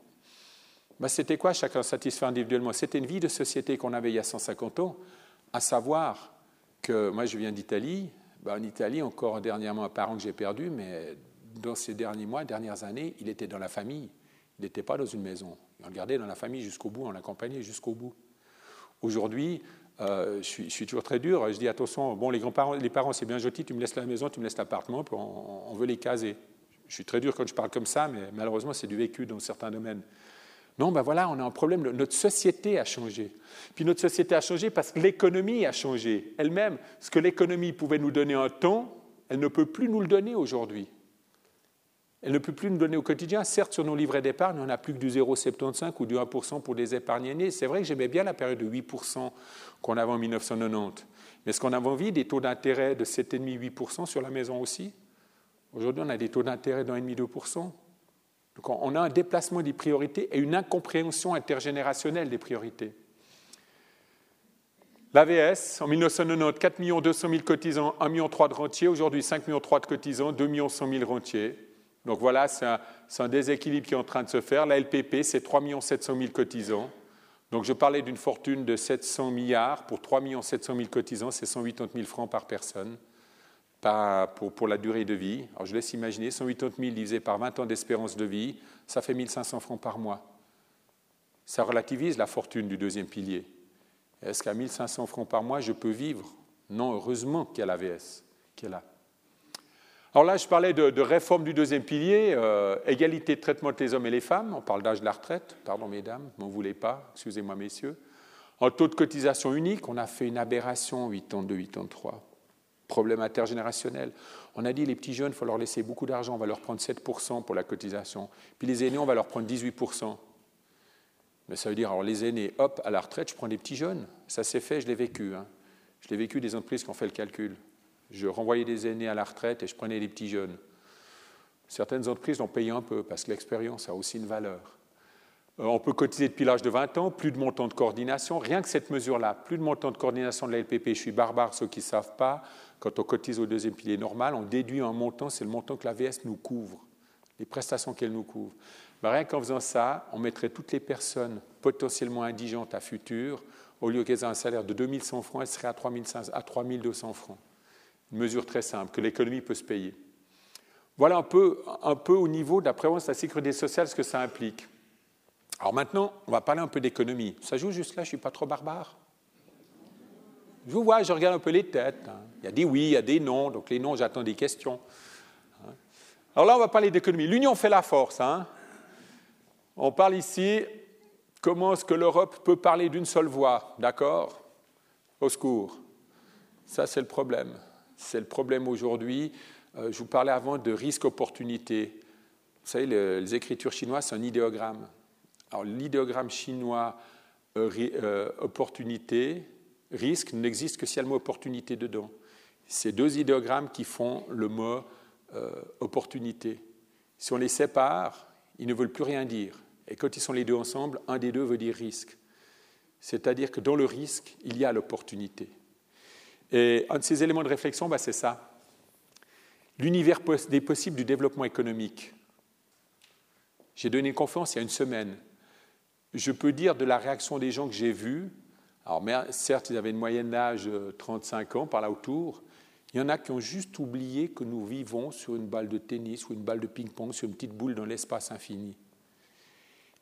ben c'était quoi chacun satisfaire individuellement? C'était une vie de société qu'on avait il y a 150 ans, à savoir que moi je viens d'Italie, bah, En Italie, encore dernièrement, un parent que j'ai perdu, mais dans ces derniers mois, dernières années, il était dans la famille. Il n'était pas dans une maison. Il regardait dans la famille jusqu'au bout, on l'accompagnait jusqu'au bout. Aujourd'hui, euh, je, suis, toujours très dur. Je dis attention, bon, les grands-parents, les parents, c'est bien gentil, tu me laisses la maison, tu me laisses l'appartement, on, on, veut les caser. Je suis très dur quand je parle comme ça, mais malheureusement, c'est du vécu dans certains domaines. Non, ben voilà, on a un problème. Notre société a changé. Puis notre société a changé parce que l'économie a changé. Elle-même, ce que l'économie pouvait nous donner un temps, elle ne peut plus nous le donner aujourd'hui. Elle ne peut plus nous donner au quotidien. Certes, sur nos livrets d'épargne, on n'a plus que du 0,75 ou du 1% pour des épargnes aînées. C'est vrai que j'aimais bien la période de 8% qu'on avait en 1990. Mais est-ce qu'on avait envie des taux d'intérêt de 7,5-8% sur la maison aussi? Aujourd'hui, on a des taux d'intérêt de 1,5-2%. Donc on a un déplacement des priorités et une incompréhension intergénérationnelle des priorités. L'AVS, en 1990, 4 200 000 cotisants, 1,3 million de rentiers. Aujourd'hui, 5 millions de cotisants, 2 100 000 rentiers. Donc voilà, c'est un, déséquilibre qui est en train de se faire. La LPP, c'est 3 700 000 cotisants. Donc je parlais d'une fortune de 700 milliards. Pour 3 700 000 cotisants, c'est 180 000 francs par personne pour, pour, la durée de vie. Alors je laisse imaginer, 180 000 divisé par 20 ans d'espérance de vie, ça fait 1500 francs par mois. Ça relativise la fortune du deuxième pilier. Est-ce qu'à 1500 francs par mois, je peux vivre? Non, heureusement qu'il y a l'AVS est là. Alors là, je parlais de, réforme du deuxième pilier, euh, égalité de traitement des hommes et les femmes. On parle d'âge de la retraite, pardon mesdames, m'en voulez pas, excusez-moi messieurs. En taux de cotisation unique, on a fait une aberration 8 ans 2, 8 ans 3. Problème intergénérationnel. On a dit les petits jeunes, il faut leur laisser beaucoup d'argent, on va leur prendre 7% pour la cotisation. Puis les aînés, on va leur prendre 18%. Mais ça veut dire, alors les aînés, hop, à la retraite, je prends des petits jeunes. Ça s'est fait, je l'ai vécu. Hein. Je l'ai vécu des entreprises qui ont fait le calcul. Je renvoyais des aînés à la retraite et je prenais des petits jeunes. Certaines entreprises l'ont payé un peu parce que l'expérience a aussi une valeur. Euh, on peut cotiser depuis l'âge de 20 ans, plus de montant de coordination. Rien que cette mesure-là, plus de montant de coordination de la LPP, je suis barbare, ceux qui ne savent pas, quand on cotise au deuxième pilier normal, on déduit un montant, c'est le montant que la VS nous couvre, les prestations qu'elle nous couvre. Ben, rien qu'en faisant ça, on mettrait toutes les personnes potentiellement indigentes à futur, au lieu qu'elles aient un salaire de 2100 francs, elles seraient à 3200 francs. Une mesure très simple que l'économie peut se payer. Voilà un peu, un peu au niveau de la prévention de la sécurité sociale ce que ça implique. Alors maintenant, on va parler un peu d'économie. Ça joue juste là, je ne suis pas trop barbare Je vous vois, je regarde un peu les têtes. Hein. Il y a des oui, il y a des non, donc les noms, j'attends des questions. Hein. Alors là, on va parler d'économie. L'union fait la force. Hein. On parle ici comment est-ce que l'Europe peut parler d'une seule voix, d'accord? Au secours. Ça, c'est le problème. C'est le problème aujourd'hui. Euh, je vous parlais avant de risque-opportunité. Vous savez, les écritures chinoises, c'est un idéogramme. Alors, l'idéogramme chinois, euh, euh, opportunité, risque, n'existe que s'il y a le mot opportunité dedans. C'est deux idéogrammes qui font le mot opportunité. Si on les sépare, ils ne veulent plus rien dire. Et quand ils sont les deux ensemble, un des deux veut dire risque. C'est-à-dire que dans le risque, il y a l'opportunité. Et un de ces éléments de réflexion, bah, c'est ça. L'univers des possibles du développement économique. J'ai donné une conférence il y a une semaine. Je peux dire de la réaction des gens que j'ai vus, alors certes, ils avaient une moyenne d'âge de 35 ans par là autour, il y en a qui ont juste oublié que nous vivons sur une balle de tennis ou une balle de ping-pong, sur une petite boule dans l'espace infini.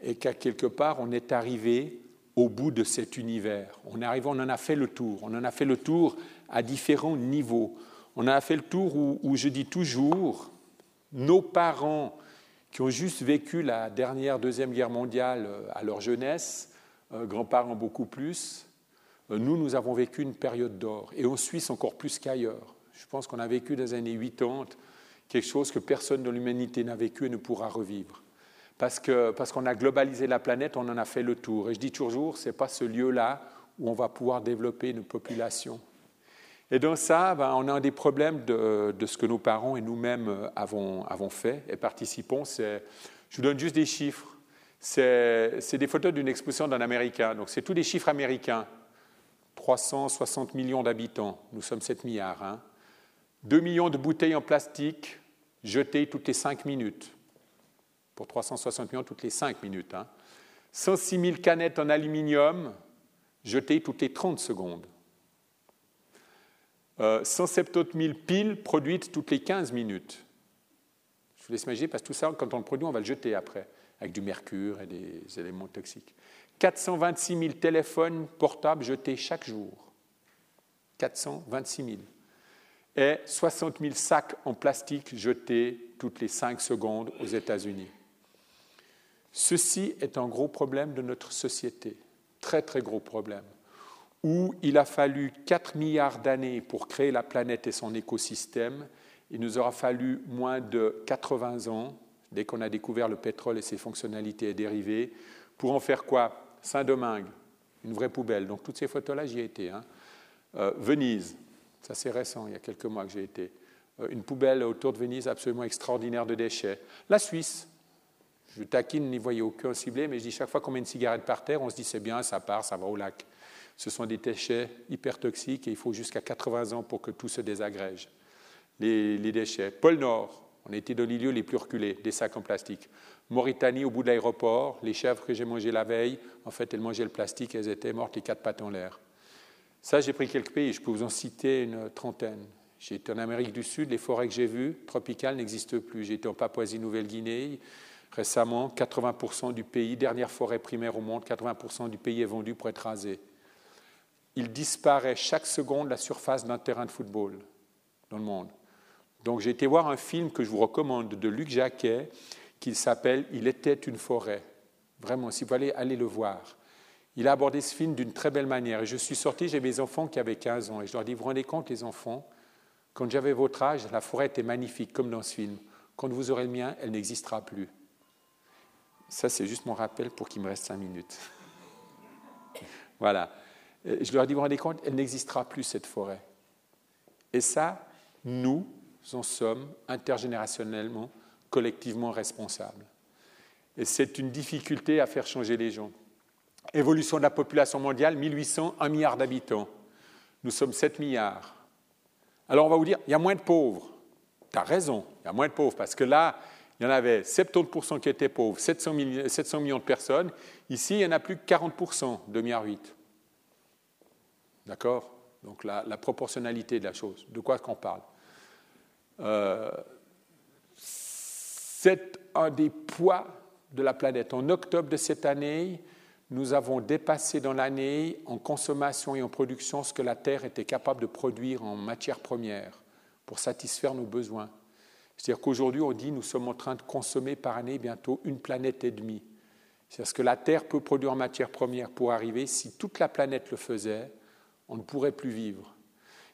Et qu'à quelque part, on est arrivé au bout de cet univers. On est on en a fait le tour. On en a fait le tour à différents niveaux. On a fait le tour où, je dis toujours, nos parents qui ont juste vécu la dernière Deuxième Guerre mondiale euh, à leur jeunesse, euh, grands-parents beaucoup plus, euh, nous, nous avons vécu une période d'or. Et en Suisse encore plus qu'ailleurs. Je pense qu'on a vécu dans les années 80 quelque chose que personne de l'humanité n'a vécu et ne pourra revivre. Parce qu'on parce qu'on a globalisé la planète, on en a fait le tour. Et je dis toujours, ce n'est pas ce lieu-là où on va pouvoir développer une population. Et dans ça, ben, on a un des problèmes de, ce que nos parents et nous-mêmes euh, avons, fait et participons. Je vous donne juste des chiffres. C'est des photos d'une exposition d'un Américain. Donc c'est tous des chiffres américains. 360 millions d'habitants, nous sommes 7 milliards. Hein. 2 millions de bouteilles en plastique jetées toutes les 5 minutes. Pour 360 millions toutes les 5 minutes. Hein. 106 000 canettes en aluminium jetées toutes les 30 secondes. 170 000 piles produites toutes les 15 minutes. Je vous laisse imaginer, parce que tout ça, quand on le produit, on va le jeter après, avec du mercure et des éléments toxiques. 426 000 téléphones portables jetés chaque jour. 426 000. Et 60 000 sacs en plastique jetés toutes les 5 secondes aux États-Unis. Ceci est un gros problème de notre société, très très gros problème, où il a fallu 4 milliards d'années pour créer la planète et son écosystème. Il nous aura fallu moins de 80 ans, dès qu'on a découvert le pétrole et ses fonctionnalités et dérivés, pour en faire quoi? Saint-Domingue, une vraie poubelle. Donc toutes ces photos-là, j'y ai été. Hein. Euh, Venise, ça c'est récent, il y a quelques mois que j'ai été. Euh, une poubelle autour de Venise absolument extraordinaire de déchets. La Suisse, je taquine, n'y voyais aucun ciblé, mais je dis chaque fois qu'on met une cigarette par terre, on se dit c'est bien, ça part, ça va au lac. Ce sont des déchets hyper toxiques et il faut jusqu'à 80 ans pour que tout se désagrège. Les, les déchets. Pôle Nord, on était dans les lieux les plus reculés, des sacs en plastique. Mauritanie, au bout de l'aéroport, les chèvres que j'ai mangées la veille, en fait, elles mangeaient le plastique, elles étaient mortes les quatre pattes en l'air. Ça, j'ai pris quelques pays, je peux vous en citer une trentaine. J'ai été en Amérique du Sud, les forêts que j'ai vues, tropicales, n'existent plus. J'ai été en Papouasie-Nouvelle-Guinée, récemment, 80% du pays, dernière forêt primaire au monde, 80% du pays est vendu pour être rasé. Il disparaît chaque seconde la surface d'un terrain de football dans le monde. Donc j'ai été voir un film que je vous recommande de Luc Jacquet, qui s'appelle Il était une forêt. Vraiment, si vous allez, aller le voir. Il a abordé ce film d'une très belle manière. Et je suis sorti, j'ai mes enfants qui avaient 15 ans. Et je leur ai dit, vous vous rendez compte, les enfants, quand j'avais votre âge, la forêt était magnifique, comme dans ce film. Quand vous aurez le mien, elle n'existera plus. Ça, c'est juste mon rappel pour qu'il me reste cinq minutes. voilà. Je leur ai dit, vous vous rendez compte, elle n'existera plus, cette forêt. Et ça, nous en sommes intergénérationnellement, collectivement responsables. Et c'est une difficulté à faire changer les gens. Évolution de la population mondiale, 1800, 1 milliard d'habitants. Nous sommes 7 milliards. Alors on va vous dire, il y a moins de pauvres. Tu as raison, il y a moins de pauvres, parce que là, il y en avait 70% qui étaient pauvres, 700 millions, de personnes. Ici, il n'y en a plus que 40%, 2,8 milliards. D'accord? Donc la, proportionnalité de la chose. De quoi est-ce qu'on parle? Euh, C'est un des poids de la planète. En octobre de cette année, nous avons dépassé dans l'année en consommation et en production ce que la Terre était capable de produire en matières premières pour satisfaire nos besoins. C'est-à-dire qu'aujourd'hui, on dit nous sommes en train de consommer par année bientôt une planète et demie. C'est-à-dire ce que la Terre peut produire en matières premières pour arriver, si toute la planète le faisait, on ne pourrait plus vivre.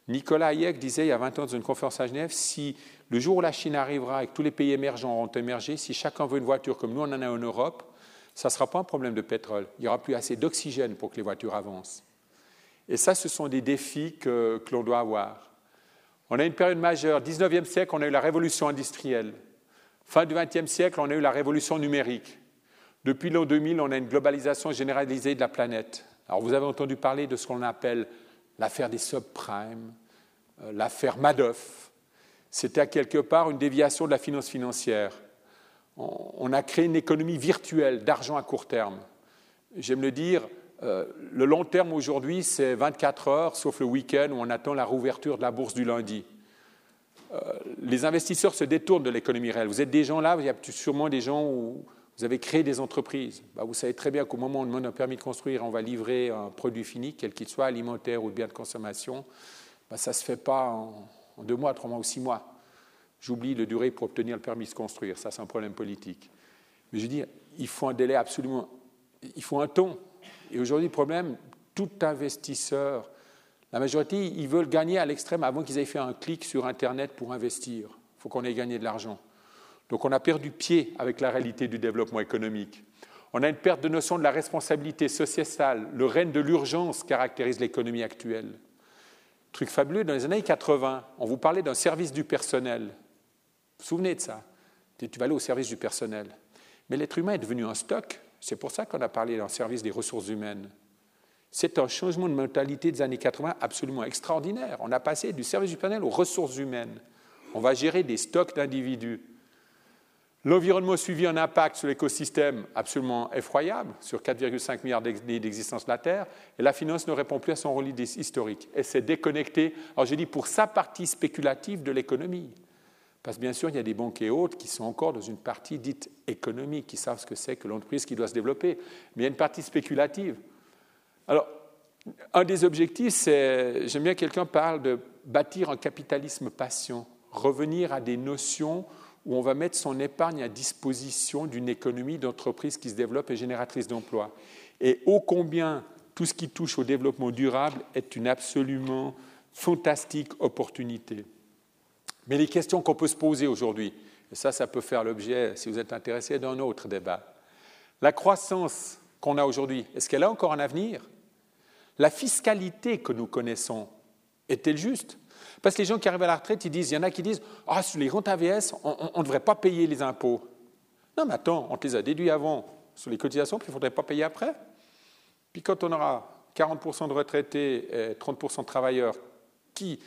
Nicolas Hayek disait il y a 20 ans dans une conférence à Genève, si le jour où la Chine arrivera et que tous les pays émergents auront émergé, si chacun veut une voiture comme nous on en a en Europe, ça ne sera pas un problème de pétrole. Il n'y aura plus assez d'oxygène pour que les voitures avancent. Et ça, ce sont des défis que, que l'on doit avoir. On a une période majeure. 19e siècle, on a eu la révolution industrielle. Fin du 20e siècle, on a eu la révolution numérique. Depuis l'an 2000, on a une globalisation généralisée de la planète. Alors vous avez entendu parler de ce qu'on appelle l'affaire des subprimes, euh, l'affaire Madoff. C'était quelque part une déviation de la finance financière. On a créé une économie virtuelle d'argent à court terme. J'aime le dire, euh, le long terme aujourd'hui, c'est 24 heures, sauf le week-end où on attend la rouverture de la bourse du lundi. Euh, les investisseurs se détournent de l'économie réelle. Vous êtes des gens là, il y a sûrement des gens où vous avez créé des entreprises. Bah, vous savez très bien qu'au moment où on demande un permis de construire, on va livrer un produit fini, quel qu'il soit, alimentaire ou bien de consommation. Bah, ça ne se fait pas en, deux mois, trois mois ou six mois. J'oublie le durée pour obtenir le permis de construire. Ça, c'est un problème politique. Mais je dire, il faut un délai absolument. Il faut un ton. Et aujourd'hui, le problème, tout investisseur, la majorité, ils veulent gagner à l'extrême avant qu'ils aient fait un clic sur Internet pour investir. Il faut qu'on ait gagné de l'argent. Donc on a perdu pied avec la réalité du développement économique. On a une perte de notion de la responsabilité sociétale. Le règne de l'urgence caractérise l'économie actuelle. Truc fabuleux, dans les années 80, on vous parlait d'un service du personnel. Vous vous souvenez de ça? Tu vas aller au service du personnel. Mais l'être humain est devenu un stock c'est pour ça qu'on a parlé d'un service des ressources humaines. C'est un changement de mentalité des années 80 absolument extraordinaire. On a passé du service du panel aux ressources humaines. On va gérer des stocks d'individus. L'environnement suivi un impact sur l'écosystème absolument effroyable, sur 4,5 milliards d'existence de la Terre, et la finance ne répond plus à son rôle historique. Elle s'est déconnectée, alors j'ai dit, pour sa partie spéculative de l'économie. Parce que bien sûr, il y a des banques et autres qui sont encore dans une partie dite économique, qui savent ce que c'est que l'entreprise qui doit se développer. Mais il y a une partie spéculative. Alors, un des objectifs, c'est, j'aime bien que quelqu'un parle de bâtir un capitalisme patient, revenir à des notions où on va mettre son épargne à disposition d'une économie d'entreprise qui se développe et génératrice d'emplois. Et ô combien tout ce qui touche au développement durable est une absolument fantastique opportunité. Mais les questions qu'on peut se poser aujourd'hui, et ça, ça peut faire l'objet, si vous êtes intéressé, d'un autre débat. La croissance qu'on a aujourd'hui, est-ce qu'elle a encore un avenir? La fiscalité que nous connaissons, est-elle juste? Parce que les gens qui arrivent à la retraite, ils disent, il y en a qui disent, ah, sur les rentes AVS, on ne devrait pas payer les impôts. Non, mais attends, on te les a déduits avant sur les cotisations, puis il ne faudrait pas payer après. Puis quand on aura 40% de retraités et 30% de travailleurs, qui,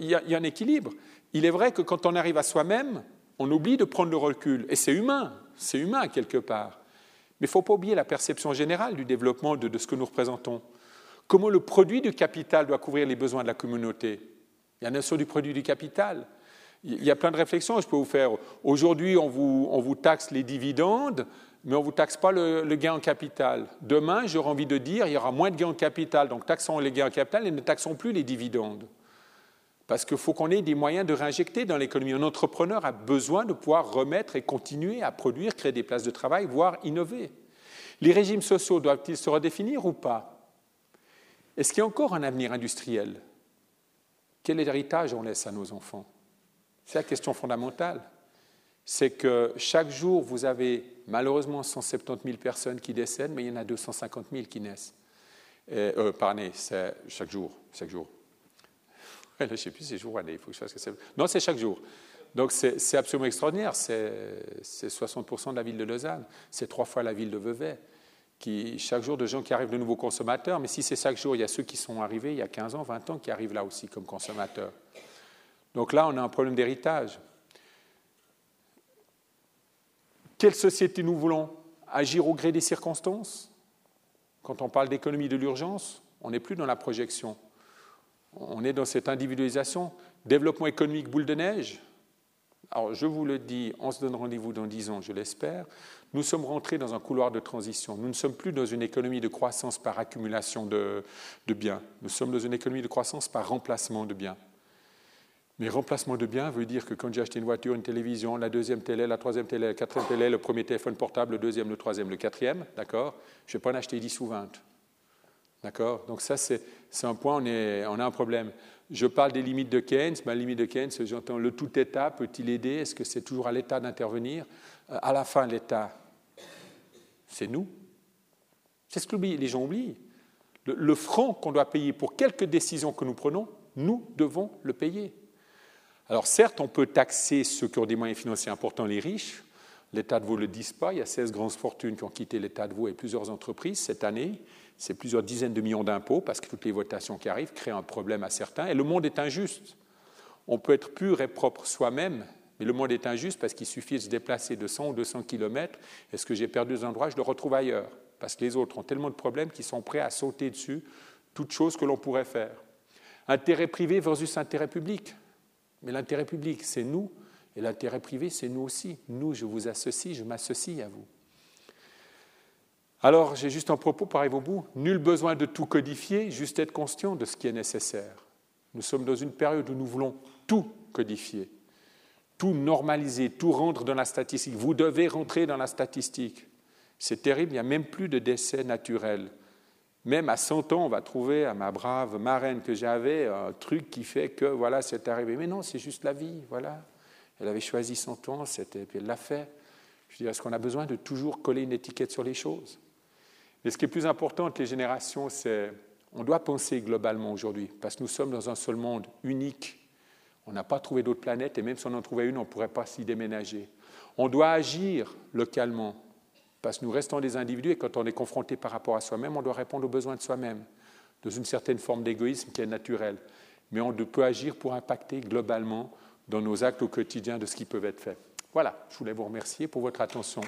il y a un équilibre. Il est vrai que quand on arrive à soi-même, on oublie de prendre le recul. Et c'est humain, c'est humain quelque part. Mais il ne faut pas oublier la perception générale du développement de, ce que nous représentons. Comment le produit du capital doit couvrir les besoins de la communauté Il y a la notion du produit du capital. Il y a plein de réflexions que je peux vous faire. Aujourd'hui, on vous, taxe les dividendes, mais on ne vous taxe pas le, le, gain en capital. Demain, j'aurais envie de dire, il y aura moins de gains en capital, donc taxons les gains en capital et ne taxons plus les dividendes. Parce qu'il faut qu'on ait des moyens de réinjecter dans l'économie. Un entrepreneur a besoin de pouvoir remettre et continuer à produire, créer des places de travail, voire innover. Les régimes sociaux doivent-ils se redéfinir ou pas? Est-ce qu'il y a encore un avenir industriel? Quel héritage on laisse à nos enfants? C'est la question fondamentale. C'est que chaque jour, vous avez malheureusement 170 000 personnes qui décèdent, mais il y en a 250 000 qui naissent euh, par année, c'est chaque jour, chaque jour je ne sais plus si c'est jour ou année, il faut que je fasse que. Non, c'est chaque jour. Donc c'est absolument extraordinaire. C'est 60% de la ville de Lausanne. C'est trois fois la ville de Vevey. Qui, chaque jour, de gens qui arrivent de nouveaux consommateurs. Mais si c'est chaque jour, il y a ceux qui sont arrivés il y a 15 ans, 20 ans qui arrivent là aussi comme consommateurs. Donc là, on a un problème d'héritage. Quelle société nous voulons Agir au gré des circonstances? Quand on parle d'économie de l'urgence, on n'est plus dans la projection on est dans cette individualisation. Développement économique boule de neige. Alors, je vous le dis, on se donne rendez-vous dans dix ans, je l'espère. Nous sommes rentrés dans un couloir de transition. Nous ne sommes plus dans une économie de croissance par accumulation de, biens. Nous sommes dans une économie de croissance par remplacement de biens. Mais remplacement de biens veut dire que quand j'ai acheté une voiture, une télévision, la deuxième télé, la troisième télé, la quatrième télé, le premier téléphone portable, le deuxième, le troisième, le quatrième, d'accord Je ne vais pas en acheter 10 ou 20. D'accord? Donc ça, c'est un point, on, on a un problème. Je parle des limites de Keynes. Ma limite de Keynes, j'entends le tout État peut-il aider? Est-ce que c'est toujours à l'État d'intervenir? À la fin, l'État, c'est nous. C'est ce que les gens oublient. Le, franc qu'on doit payer pour quelques décisions que nous prenons, nous devons le payer. Alors certes, on peut taxer ceux qui ont des moyens financiers importants, les riches. L'État de Vaud ne le dit pas. Il y a 16 grandes fortunes qui ont quitté l'État de Vaud et plusieurs entreprises cette année c'est plusieurs dizaines de millions d'impôts, parce que toutes les votations qui arrivent créent un problème à certains, et le monde est injuste. On peut être pur et propre soi-même, mais le monde est injuste parce qu'il suffit de se déplacer de 100 ou 200 kilomètres, et ce que j'ai perdu un endroit, je le retrouve ailleurs, parce que les autres ont tellement de problèmes qu'ils sont prêts à sauter dessus toute chose que l'on pourrait faire. Intérêt privé versus intérêt public. Mais l'intérêt public, c'est nous, et l'intérêt privé, c'est nous aussi. Nous, je vous associe, je m'associe à vous. Alors, j'ai juste un propos arriver au bout. Nul besoin de tout codifier, juste être conscient de ce qui est nécessaire. Nous sommes dans une période où nous voulons tout codifier, tout normaliser, tout rendre dans la statistique. Vous devez rentrer dans la statistique. C'est terrible, il n'y a même plus de décès naturels. Même à 100 ans, on va trouver à ma brave marraine que j'avais un truc qui fait que voilà, c'est arrivé. Mais non, c'est juste la vie, voilà. Elle avait choisi 100 ans, c'était, puis elle l'a fait. Je dis, est-ce qu'on a besoin de toujours coller une étiquette sur les choses? Mais ce qui est plus important entre les générations, c'est on doit penser globalement aujourd'hui, parce que nous sommes dans un seul monde unique. On n'a pas trouvé d'autres planètes, et même si on en trouvait une, on ne pourrait pas s'y déménager. On doit agir localement, parce que nous restons des individus, et quand on est confronté par rapport à soi-même, on doit répondre aux besoins de soi-même, dans une certaine forme d'égoïsme qui est naturelle. Mais on peut agir pour impacter globalement dans nos actes au quotidien de ce qui peut être fait. Voilà, je voulais vous remercier pour votre attention.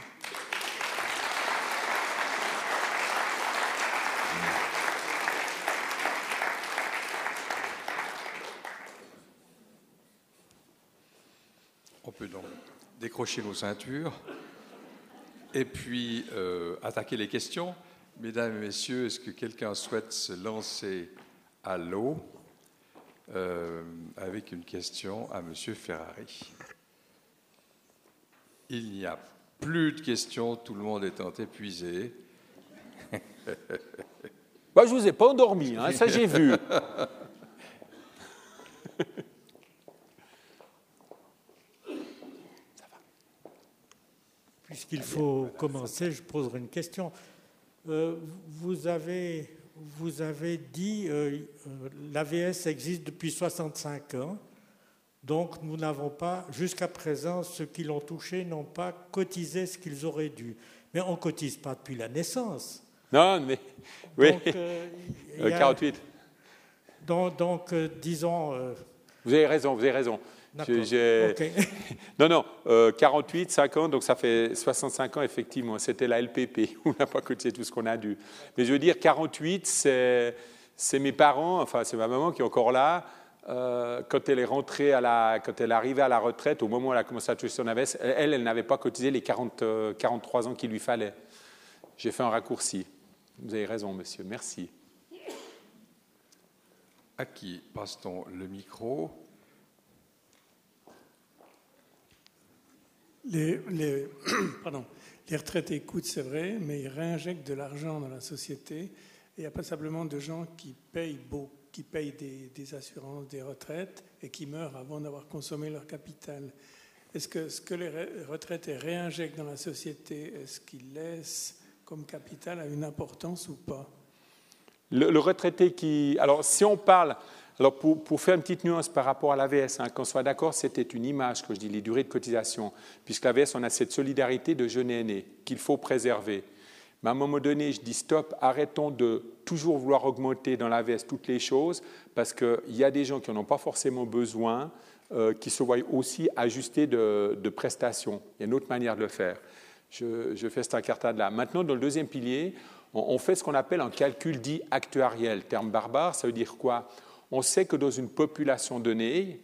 On peut donc décrocher nos ceintures et puis euh, attaquer les questions. Mesdames et messieurs, est-ce que quelqu'un souhaite se lancer à l'eau euh, avec une question à M. Ferrari? Il n'y a plus de questions, tout le monde étant épuisé.
bah, je ne vous ai pas endormi, hein, ça j'ai vu.
Puisqu'il faut commencer, je poserai une question. Euh, vous, avez, vous avez dit euh, euh l'AVS existe depuis 65 ans, donc nous n'avons pas, jusqu'à présent, ceux qui l'ont touché n'ont pas cotisé ce qu'ils auraient dû. Mais on ne cotise pas depuis la naissance.
Non, mais. Oui. Donc, 48.
Donc, donc disons.
vous avez raison, vous avez raison. non, non, 48, euh, 50, donc ça fait 65 ans, effectivement. C'était la LPP. On n'a pas cotisé tout ce qu'on a dû. Mais je veux dire, 48, c'est mes parents, enfin, c'est ma maman qui est encore là. Euh, quand elle est rentrée, à la, quand elle est arrivée à la retraite, au moment où elle a commencé à toucher son AVS, elle, elle n'avait pas cotisé les 40, 43 euh, ans qu'il lui fallait. J'ai fait un raccourci. Vous avez raison, monsieur. Merci.
À qui passe-t-on le micro?
Les, retraités coûtent, c'est vrai, mais ils réinjectent de l'argent dans la société. Il n'y a pas simplement de gens qui payent, beau, qui payent des, assurances, des retraites et qui meurent avant d'avoir consommé leur capital. Est-ce que ce que les retraités réinjectent dans la société, est-ce qu'ils laissent comme capital a une importance ou pas?
Le, retraité qui. Alors, si on parle alors, pour, faire une petite nuance par rapport à l'AVS, hein, qu'on soit d'accord, c'était une image que je dis, les durées de cotisation, puisque l'AVS, on a cette solidarité de jeunes et aînés qu'il faut préserver. Mais à un moment donné, je dis stop, arrêtons de toujours vouloir augmenter dans l'AVS toutes les choses, parce qu'il y a des gens qui n'en ont pas forcément besoin, euh, qui se voient aussi ajuster de, prestations. Il y a une autre manière de le faire. Je, je fais cet incartade-là. Maintenant, dans le deuxième pilier, on fait ce qu'on appelle un calcul dit actuariel. Terme barbare, ça veut dire quoi? On sait que dans une population donnée,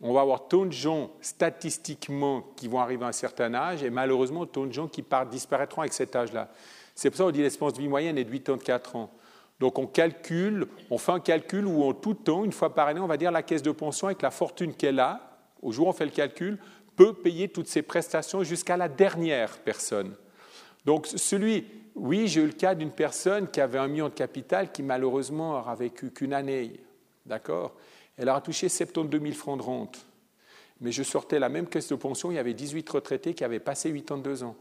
on va avoir tant de gens statistiquement qui vont arriver à un certain âge et malheureusement tant de gens qui disparaîtront avec cet âge-là. C'est pour ça qu'on dit l'espérance de vie moyenne est de 84 ans. Donc on calcule, on fait un calcul où en tout temps, une fois par année, on va dire la caisse de pension avec la fortune qu'elle a, au jour où on fait le calcul, peut payer toutes ses prestations jusqu'à la dernière personne. Donc celui, oui, j'ai eu le cas d'une personne qui avait un million de capital qui malheureusement aura vécu qu'une année. D'accord? Elle aura touché 72 000 francs de rente. Mais je sortais la même caisse de pension, il y avait 18 retraités qui avaient passé 82 ans.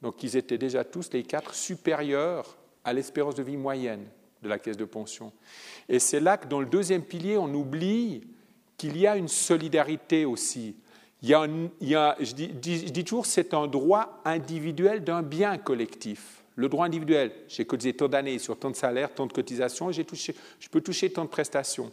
Donc ils étaient déjà tous les quatre supérieurs à l'espérance de vie moyenne de la caisse de pension. Et c'est là que dans le deuxième pilier, on oublie qu'il y a une solidarité aussi. Il y a, je, dis, je dis toujours, c'est un droit individuel d'un bien collectif. Le droit individuel, j'ai cotisé tant d'années sur tant de salaires, tant de cotisations, touché, je peux toucher tant de prestations.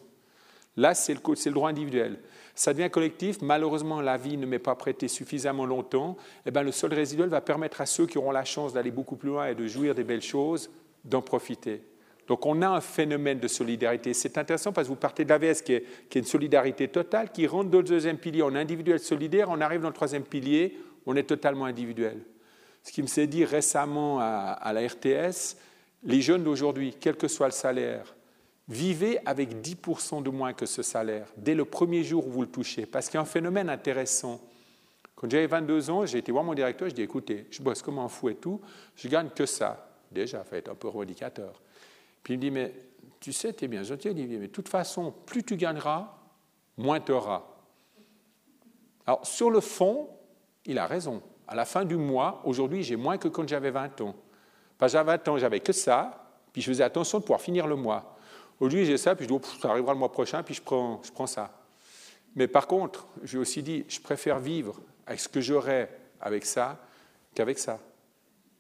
Là, c'est le, le, droit individuel. Ça devient collectif. Malheureusement, la vie ne m'est pas prêtée suffisamment longtemps. Eh bien, le solde résiduel va permettre à ceux qui auront la chance d'aller beaucoup plus loin et de jouir des belles choses d'en profiter. Donc, on a un phénomène de solidarité. C'est intéressant parce que vous partez de l'AVS qui qui est une solidarité totale, qui rentre dans le deuxième pilier, on est individuel solidaire, on arrive dans le troisième pilier, on est totalement individuel. Ce qui me s'est dit récemment à, la RTS, les jeunes d'aujourd'hui, quel que soit le salaire, vivez avec 10% de moins que ce salaire dès le premier jour où vous le touchez. Parce qu'il y a un phénomène intéressant. Quand j'avais 22 ans, j'ai été voir mon directeur, je dis écoutez, je bosse comme un fou et tout, je gagne que ça. Déjà, ça fait un peu revendicateur. Puis il me dit mais tu sais, tu es bien gentil, Olivier, mais de toute façon, plus tu gagneras, moins tu auras. Alors, sur le fond, il a raison à la fin du mois, aujourd'hui, j'ai moins que quand j'avais 20 ans. Parce j'avais 20 ans, j'avais que ça, puis je faisais attention de pouvoir finir le mois. Aujourd'hui, j'ai ça, puis je dis, ça arrivera le mois prochain, puis je prends, je prends ça. Mais par contre, j'ai aussi dit, je préfère vivre avec ce que j'aurais avec ça qu'avec ça.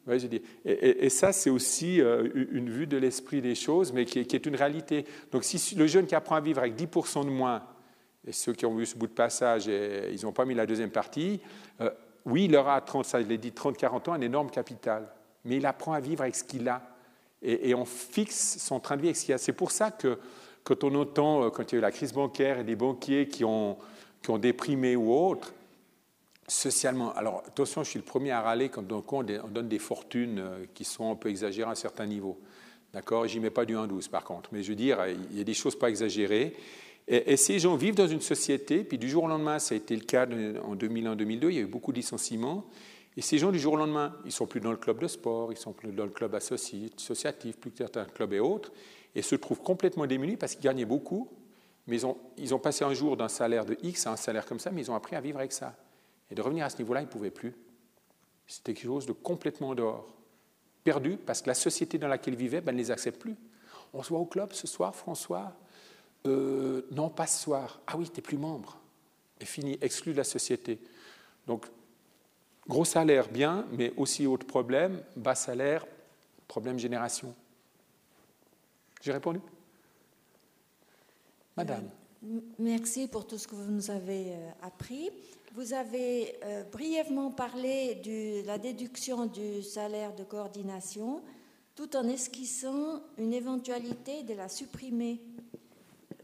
Ouais, dit. Et, ça, c'est aussi euh, une vue de l'esprit des choses, mais qui est, une réalité. Donc, si le jeune qui apprend à vivre avec 10% de moins, et ceux qui ont vu ce bout de passage, ils n'ont pas mis la deuxième partie, euh, oui, il aura, 30, ça, il dit 30-40 ans, un énorme capital, mais il apprend à vivre avec ce qu'il a. Et, on fixe son train de vie avec ce qu'il a. C'est pour ça que quand on entend, euh, quand il y a eu la crise bancaire et des banquiers qui ont, qui ont déprimé ou autres, socialement, alors attention, je suis le premier à râler quand on donne des fortunes euh, qui sont un peu exagérées à un certain niveau. D'accord? J'y mets pas du 1,12 par contre, mais je veux dire, il y a des choses pas exagérées. Et, ces gens vivent dans une société, puis du jour au lendemain, ça a été le cas en 2001-2002, il y a eu beaucoup de licenciements. Et ces gens, du jour au lendemain, ils sont plus dans le club de sport, ils sont plus dans le club associatif, plus certains clubs et autres, et se trouvent complètement démunis parce qu'ils gagnaient beaucoup, mais ils ont, ils ont passé un jour d'un salaire de X à un salaire comme ça, mais ils ont appris à vivre avec ça. Et de revenir à ce niveau-là, ils ne pouvaient plus. C'était quelque chose de complètement dehors. Perdu parce que la société dans laquelle ils vivaient ben, ne les accepte plus. On se voit au club ce soir, François euh, Non, pas ce soir. Ah oui, tu n'es plus membre. Et fini, exclu de la société. Donc, gros salaire, bien, mais aussi autre problème, bas salaire, problème génération. J'ai répondu? Madame.
Euh, merci pour tout ce que vous nous avez euh, appris. Vous avez brièvement parlé de la déduction du salaire de coordination, tout en esquissant une éventualité de la supprimer.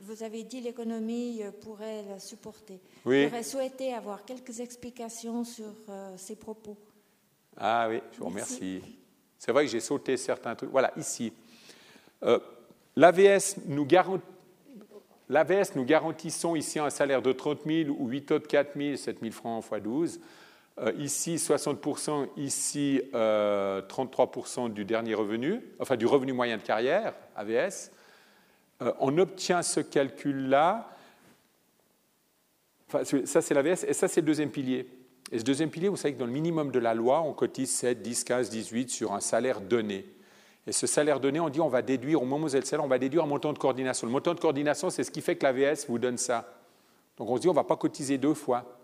Vous avez dit l'économie euh, pourrait la supporter.
Oui.
J'aurais souhaité avoir quelques explications sur euh, ces propos.
Ah oui, je vous remercie. C'est vrai que j'ai sauté certains trucs. Voilà, ici. L'AVS nous garantit L'AVS, nous garantissons ici un salaire de 30 000 ou 8 autres 4 000, 7 000 francs x 12. ici, 60% ici, 33 euh, du dernier revenu, enfin du revenu moyen de carrière, AVS. Euh, on obtient ce calcul-là. Enfin, ça, c'est l'AVS, et ça, c'est le deuxième pilier. Et ce deuxième pilier, vous savez que dans le minimum de la loi, on cotise 7, 10, 15, 18 sur un salaire donné. Et ce salaire donné, on dit on va déduire, au moment où vous êtes salaire, on va déduire un montant de coordination. Le montant de coordination, c'est ce qui fait que l'AVS vous donne ça. Donc on se dit on ne va pas cotiser deux fois.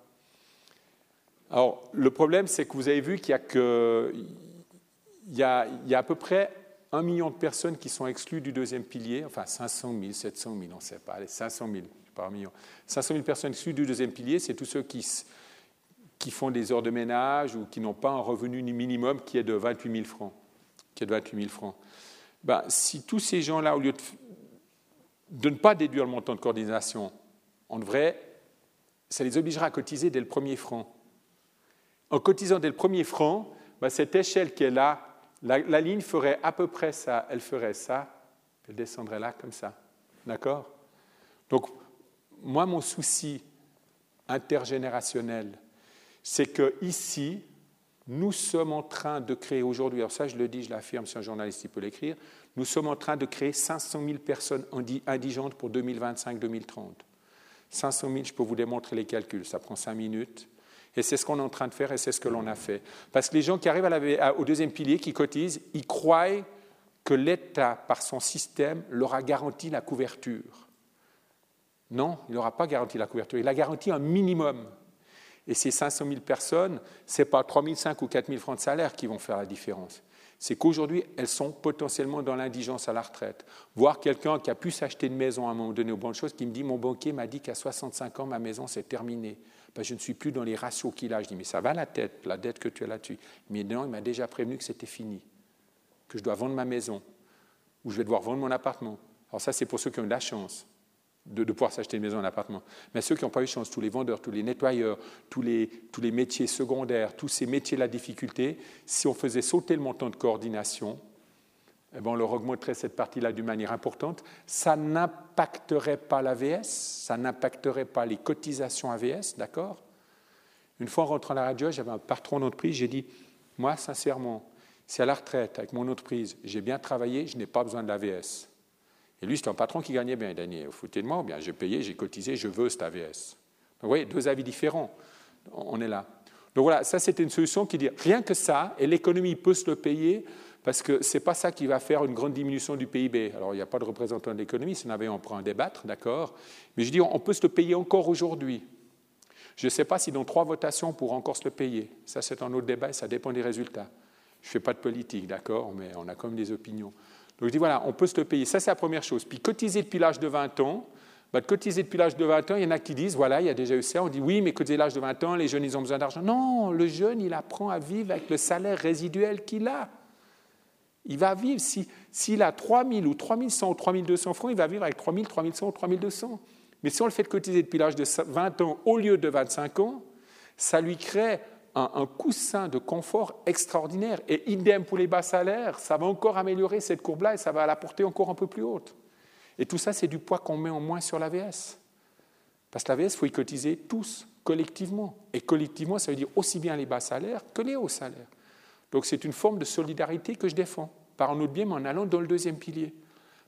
Alors le problème, c'est que vous avez vu qu'il y y a, y a à peu près un million de personnes qui sont exclues du deuxième pilier, enfin 500 000, 700 000, on ne sait pas, allez, 500 000, pas un million. 500 000 personnes exclues du deuxième pilier, c'est tous ceux qui, font des heures de ménage ou qui n'ont pas un revenu minimum qui est de 28 000 francs qui est de 28 000 francs. Ben, si tous ces gens-là, au lieu de, ne pas déduire le montant de coordination, on devrait, ça les obligera à cotiser dès le premier franc. En cotisant dès le premier franc, ben, cette échelle qui est là, la, ligne ferait à peu près ça, elle ferait ça, elle descendrait là comme ça. D'accord? Donc, moi, mon souci intergénérationnel, c'est que ici, nous sommes en train de créer aujourd'hui, alors ça je le dis, je l'affirme, si un journaliste peut l'écrire, nous sommes en train de créer 500 000 personnes indigentes pour 2025-2030. 500 000, je peux vous démontrer les calculs, ça prend 5 minutes. Et c'est ce qu'on est en train de faire et c'est ce que l'on a fait. Parce que les gens qui arrivent au deuxième pilier, qui cotisent, ils croient que l'État, par son système, leur a garanti la couverture. Non, il n'aura pas garanti la couverture. Il a garanti un minimum. Et ces 500 000 personnes, ce n'est pas 3 500 ou 4 000 francs de salaire qui vont faire la différence. C'est qu'aujourd'hui, elles sont potentiellement dans l'indigence à la retraite. Voir quelqu'un qui a pu s'acheter une maison à un moment donné aux bonnes choses, qui me dit Mon banquier m'a dit qu'à 65 ans, ma maison, c'est terminé. Ben, je ne suis plus dans les ratios qu'il a. Je dis Mais ça va la tête, la dette que tu as là-dessus. Mais non, il m'a déjà prévenu que c'était fini, que je dois vendre ma maison, ou je vais devoir vendre mon appartement. Alors, ça, c'est pour ceux qui ont de la chance de, pouvoir s'acheter une maison, un appartement. Mais ceux qui n'ont pas eu chance, tous les vendeurs, tous les nettoyeurs, tous les, tous les métiers secondaires, tous ces métiers de la difficulté, si on faisait sauter le montant de coordination, eh ben on leur augmenterait cette partie-là d'une manière importante. Ça n'impacterait pas l'AVS, ça n'impacterait pas les cotisations AVS, d'accord? Une fois en rentrant à la radio, j'avais un patron d'entreprise, j'ai dit, moi, sincèrement, si à la retraite, avec mon entreprise, j'ai bien travaillé, je n'ai pas besoin de l'AVS. Et lui, c'est un patron qui gagnait bien. Il dit, vous foutez de moi, bien j'ai payé, j'ai cotisé, je veux cet AVS. Vous voyez, deux avis différents. On est là. Donc voilà, ça c'était une solution qui dit rien que ça, et l'économie peut se le payer, parce que ce n'est pas ça qui va faire une grande diminution du PIB. Alors il n'y a pas de représentant de l'économie, si on avait, on pourrait en débattre, d'accord Mais je dis, on peut se le payer encore aujourd'hui. Je ne sais pas si dans trois votations, on pourra encore se le payer. Ça, c'est un autre débat et ça dépend des résultats. Je ne fais pas de politique, d'accord, mais on a quand même des opinions. Donc je dis, voilà, on peut se le payer. Ça, c'est la première chose. Puis cotiser depuis l'âge de 20 ans, bah, de cotiser depuis l'âge de 20 ans, il y en a qui disent, voilà, il y a déjà eu ça, on dit oui, mais cotiser l'âge de 20 ans, les jeunes, ils ont besoin d'argent. Non, le jeune, il apprend à vivre avec le salaire résiduel qu'il a. Il va vivre, s'il si, a 3 000 ou 3 100 ou 3 200 francs, il va vivre avec 3 000, 3 100 ou 3 200. Mais si on le fait cotiser depuis l'âge de 20 ans au lieu de 25 ans, ça lui crée un, un, coussin de confort extraordinaire. Et idem pour les bas salaires, ça va encore améliorer cette courbe-là et ça va la porter encore un peu plus haute. Et tout ça, c'est du poids qu'on met en moins sur l'AVS. Parce que l'AVS, il faut y cotiser tous, collectivement. Et collectivement, ça veut dire aussi bien les bas salaires que les hauts salaires. Donc c'est une forme de solidarité que je défends, par un autre biais, mais en allant dans le deuxième pilier.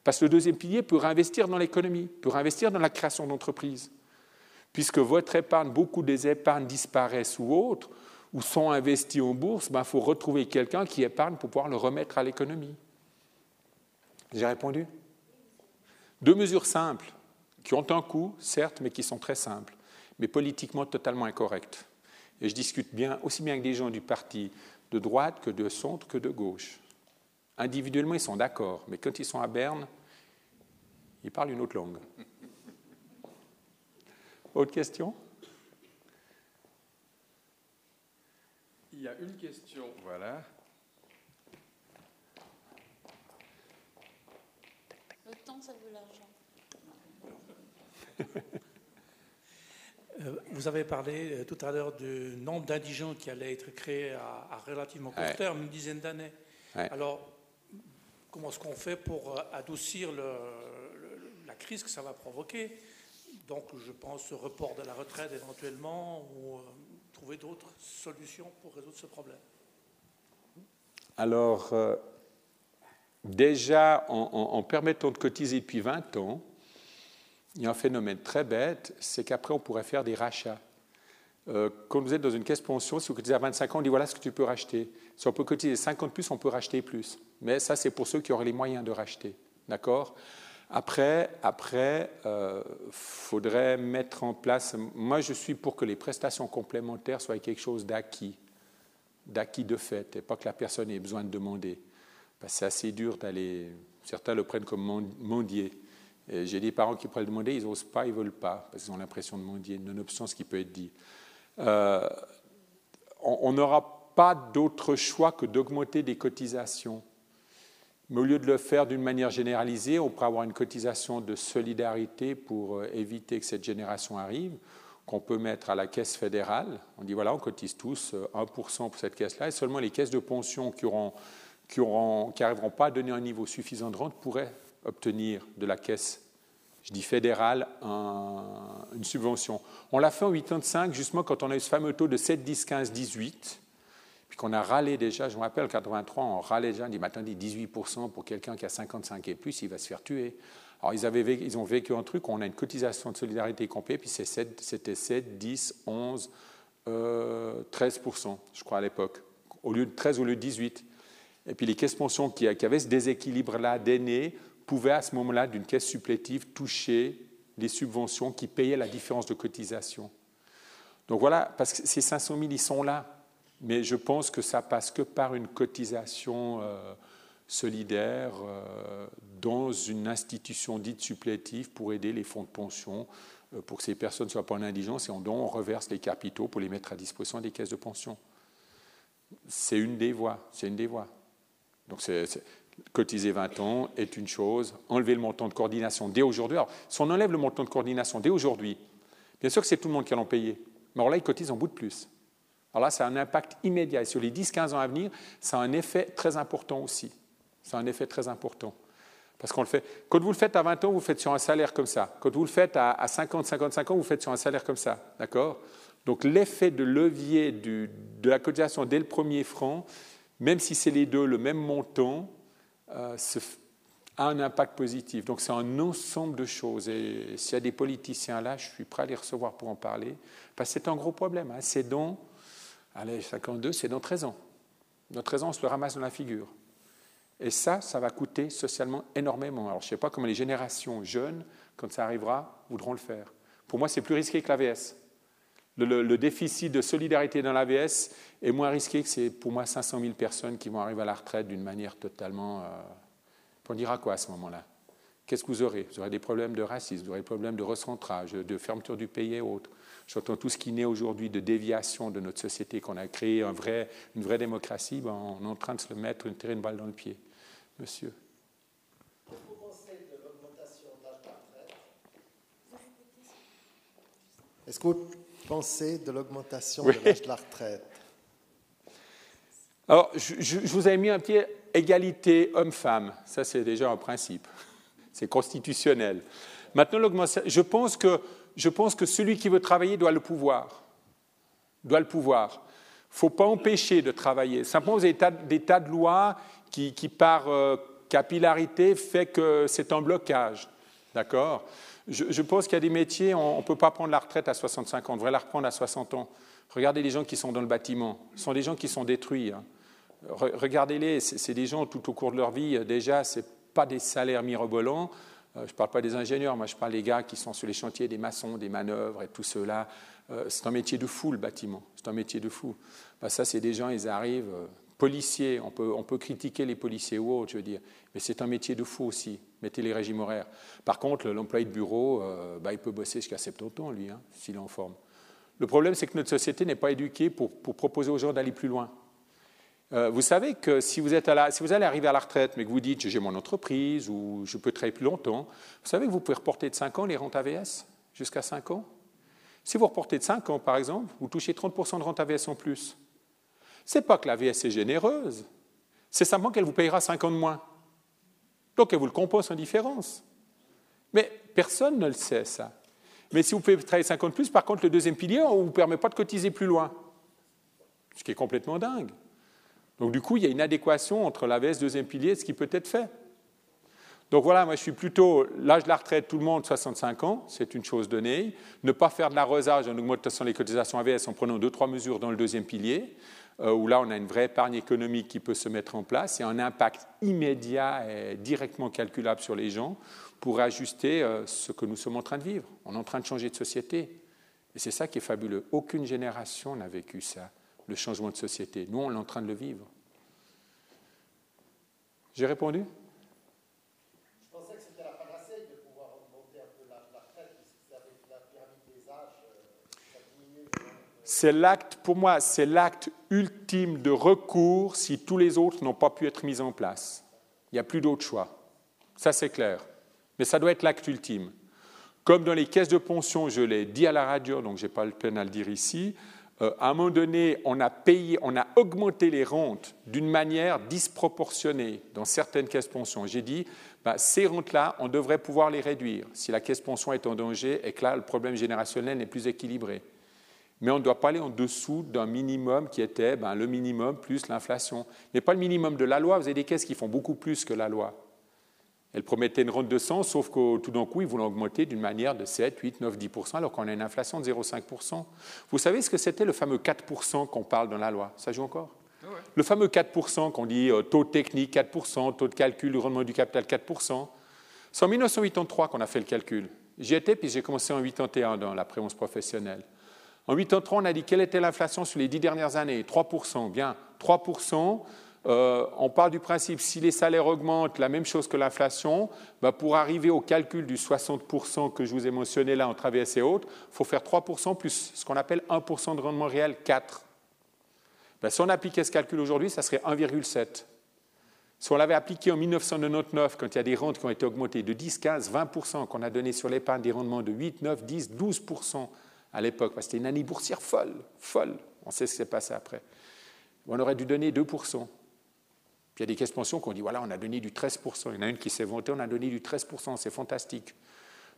Parce que le deuxième pilier peut réinvestir dans l'économie, peut réinvestir dans la création d'entreprises. Puisque votre épargne, beaucoup des épargnes disparaissent ou autres, ou sont investis en bourse, il ben, faut retrouver quelqu'un qui épargne pour pouvoir le remettre à l'économie. J'ai répondu Deux mesures simples, qui ont un coût, certes, mais qui sont très simples, mais politiquement totalement incorrectes. Et je discute bien, aussi bien avec des gens du parti de droite que de centre que de gauche. Individuellement, ils sont d'accord, mais quand ils sont à Berne, ils parlent une autre langue. Autre question?
Il y a une question, voilà.
Le temps, ça veut l'argent.
Euh, vous avez parlé euh, tout à l'heure du nombre d'indigents qui allaient être créés à, relativement court terme, une dizaine d'années. Alors, comment est-ce qu'on fait pour euh, adoucir la crise que ça va provoquer? Donc, je pense au report de la retraite éventuellement, ou trouver d'autres solutions pour résoudre ce problème.
Alors, déjà, en, en permettant de cotiser depuis 20 ans, il y a un phénomène très bête, c'est qu'après, on pourrait faire des rachats. Euh, quand vous êtes dans une caisse pension, si vous cotisez à 25 ans, on dit voilà ce que tu peux racheter. Si on peut cotiser 50 plus, on peut racheter plus. Mais ça, c'est pour ceux qui auraient les moyens de racheter. D'accord? Après, après euh, faudrait mettre en place. Moi, je suis pour que les prestations complémentaires soient quelque chose d'acquis, d'acquis de fait, et pas que la personne ait besoin de demander. c'est assez dur d'aller. Certains le prennent comme mendier. J'ai des parents qui pourraient le demander, ils n'osent pas, ils ne veulent pas, parce qu'ils ont l'impression de mendier, nonobstant ce qui peut être dit. Euh, on n'aura pas d'autre choix que d'augmenter des cotisations. Mais au lieu de le faire d'une manière généralisée, on pourrait avoir une cotisation de solidarité pour euh, éviter que cette génération arrive, qu'on peut mettre à la caisse fédérale. On dit voilà, on cotise tous 1% euh, pour cette caisse-là, et seulement les caisses de pension qui n'arriveront qui qui pas à donner un niveau suffisant de rente pourraient obtenir de la caisse, je dis fédérale, une subvention. On l'a fait en 85, justement quand on a eu ce fameux taux de 7, 10, 15, 18, puis qu'on a râlé déjà, je me rappelle, en 83, on râlait déjà, on dit, mais attendez, 18% pour quelqu'un qui a 55 et plus, il va se faire tuer. Alors ils, avaient ils ont vécu un truc, on a une cotisation de solidarité complète, puis c'était 7, 10, 11, 13%, je crois, à l'époque, au lieu de 13 au lieu de 18. Et puis les caisses pensions qui avaient ce déséquilibre-là d'aînés pouvaient à ce moment-là, d'une caisse supplétive, toucher les subventions qui payaient la différence de cotisation. Donc voilà, parce que ces 500 000, ils sont là. Mais je pense que ça passe que par une cotisation euh, solidaire euh, dans une institution dite supplétive pour aider les fonds de pension, euh, pour que ces personnes ne soient pas en indigence et en dont on reverse les capitaux pour les mettre à disposition des caisses de pension. C'est une des voies. C'est une des voies. Donc c'est, cotiser 20 ans est une chose, enlever le montant de coordination dès aujourd'hui. Alors, si on enlève le montant de coordination dès aujourd'hui, bien sûr que c'est tout le monde qui en payer, mais alors là, ils cotisent en bout de plus. Alors là, ça a un impact immédiat. Et sur les 10-15 ans à venir, ça a un effet très important aussi. Ça a un effet très important. Parce qu'on le fait. Quand vous le faites à 20 ans, vous le faites sur un salaire comme ça. Quand vous le faites à 50, 55 ans, vous le faites sur un salaire comme ça. D'accord? Donc l'effet de levier de la cotisation dès le premier franc, même si c'est les deux le même montant, euh, a un impact positif. Donc c'est un ensemble de choses. Et s'il y a des politiciens là, je suis prêt à les recevoir pour en parler. Parce que c'est un gros problème. Hein. C'est dans, allez, 52, c'est dans 13 ans. Dans 13 ans, on se le ramasse dans la figure. Et ça, ça va coûter socialement énormément. Alors je ne sais pas comment les générations jeunes, quand ça arrivera, voudront le faire. Pour moi, c'est plus risqué que l'AVS. Le, déficit de solidarité dans l'AVS est moins risqué que c'est pour moi 500 000 personnes qui vont arriver à la retraite d'une manière totalement... Euh, on dira quoi à ce moment-là? Qu'est-ce que vous aurez? Vous aurez des problèmes de racisme, vous aurez des problèmes de recentrage, de fermeture du pays et autres. J'entends tout ce qui naît aujourd'hui de déviation de notre société, qu'on a créé une vraie démocratie, ben on est en train de se mettre, une tirer une balle dans le pied. Monsieur.
Est-ce que vous pensez de l'augmentation de l'âge de la retraite
Alors, je, je, vous ai mis un petit égalité homme-femme. Ça, c'est déjà un principe. C'est constitutionnel. Maintenant, l'augmentation, je pense que je pense que celui qui veut travailler doit le pouvoir. Doit le pouvoir. Il ne faut pas empêcher de travailler. Simplement, vous avez des tas, de lois qui, par euh, capillarité, fait que c'est un blocage. D'accord? Je, pense qu'il y a des métiers, on ne peut pas prendre la retraite à 65 ans, on devrait la reprendre à 60 ans. Regardez les gens qui sont dans le bâtiment. Ce sont des gens qui sont détruits. Hein. Regardez-les, c'est des gens tout au cours de leur vie, déjà, ce pas des salaires mirobolants, euh, je ne parle pas des ingénieurs, moi je parle des gars qui sont sur les chantiers, des maçons, des manœuvres et tout cela. Euh, c'est un métier de fou le bâtiment, c'est un métier de fou. Bah, ça, c'est des gens, ils arrivent, euh, policiers, on peut, on peut critiquer les policiers ou autres, je veux dire, mais c'est un métier de fou aussi, mettez les régimes horaires. Par contre, l'employé de bureau, bah, il peut bosser jusqu'à 70 ans, lui, hein, s'il est en forme. Le problème, c'est que notre société n'est pas éduquée pour, pour proposer aux gens d'aller plus loin. Euh, vous savez que si vous, êtes à si vous allez arriver à la retraite, mais que vous dites j'ai mon entreprise ou je peux travailler plus longtemps, vous savez que vous pouvez reporter de 5 ans les rentes AVS jusqu'à 5 ans? Si vous reportez de 5 ans, par exemple, vous touchez 30% de rente AVS en plus. Ce n'est pas que l'AVS est généreuse, c'est simplement qu'elle vous payera 5 ans de moins. Donc elle vous le compose en différence. Mais personne ne le sait, ça. Mais si vous pouvez travailler 5 ans de plus, par contre, le deuxième pilier, on ne vous permet pas de cotiser plus loin. Ce qui est complètement dingue. Donc du coup, il y a une adéquation entre l'AVS deuxième pilier et ce qui peut être fait. Donc voilà, moi je suis plutôt l'âge de la retraite, tout le monde 65 ans, c'est une chose donnée. Ne pas faire de l'arrosage en augmentation des cotisations AVS en prenant deux, trois mesures dans le deuxième pilier, où là on a une vraie épargne économique qui peut se mettre en place et un impact immédiat et directement calculable sur les gens pour ajuster euh, ce que nous sommes en train de vivre. On est en train de changer de société. Et c'est ça qui est fabuleux. Aucune génération n'a vécu ça le changement de société. Nous, on est en train de le vivre. J'ai répondu
Je pensais que c'était la panacée de pouvoir augmenter un peu la, retraite, puisque la pyramide des âges, euh,
C'est l'acte, pour moi, c'est l'acte ultime de recours si tous les autres n'ont pas pu être mis en place. Il n'y a plus d'autre choix. Ça, c'est clair. Mais ça doit être l'acte ultime. Comme dans les caisses de pension, je l'ai dit à la radio, donc je n'ai pas le peine à le dire ici, euh, à un moment donné, on a payé, on a augmenté les rentes d'une manière disproportionnée dans certaines caisses pension. J'ai dit, bah, ces rentes-là, on devrait pouvoir les réduire si la caisse pension est en danger et que là, le problème générationnel n'est plus équilibré. Mais on ne doit pas aller en dessous d'un minimum qui était ben, le minimum plus l'inflation. Mais pas le minimum de la loi. Vous avez des caisses qui font beaucoup plus que la loi. Elle promettait une rente de 100, sauf que tout d'un coup, ils voulaient augmenter d'une manière de 7, 8, 9, 10% alors qu'on a une inflation de 0,5% Vous savez ce que c'était le fameux 4% qu'on parle dans la loi? Ça joue encore? Ah Le fameux 4% qu'on dit euh, taux technique 4% taux de calcul du rendement du capital 4% C'est en 1983 qu'on a fait le calcul. J'y étais, puis j'ai commencé en 81 dans la prévention professionnelle. En 83, on a dit quelle était l'inflation sur les dix dernières années? 3% Bien, 3% euh, on parle du principe, si les salaires augmentent la même chose que l'inflation, bah, pour arriver au calcul du 60% que je vous ai mentionné là en AVS et autres, il faut faire 3% plus ce qu'on appelle 1% de rendement réel, 4. Bah, si on appliquait ce calcul aujourd'hui, ça serait 1,7. Si on l'avait appliqué en 1999, quand il y a des rentes qui ont été augmentées de 10, 15, 20%, qu'on a donné sur l'épargne des rendements de 8, 9, 10, 12% à l'époque, c'était une année boursière folle, folle. On sait ce qui s'est passé après. On aurait dû donner 2%. Puis il y a des caisses pensions qu'on dit voilà, on a donné du 13%. Il y en a une qui s'est vantée, on a donné du 13%, c'est fantastique.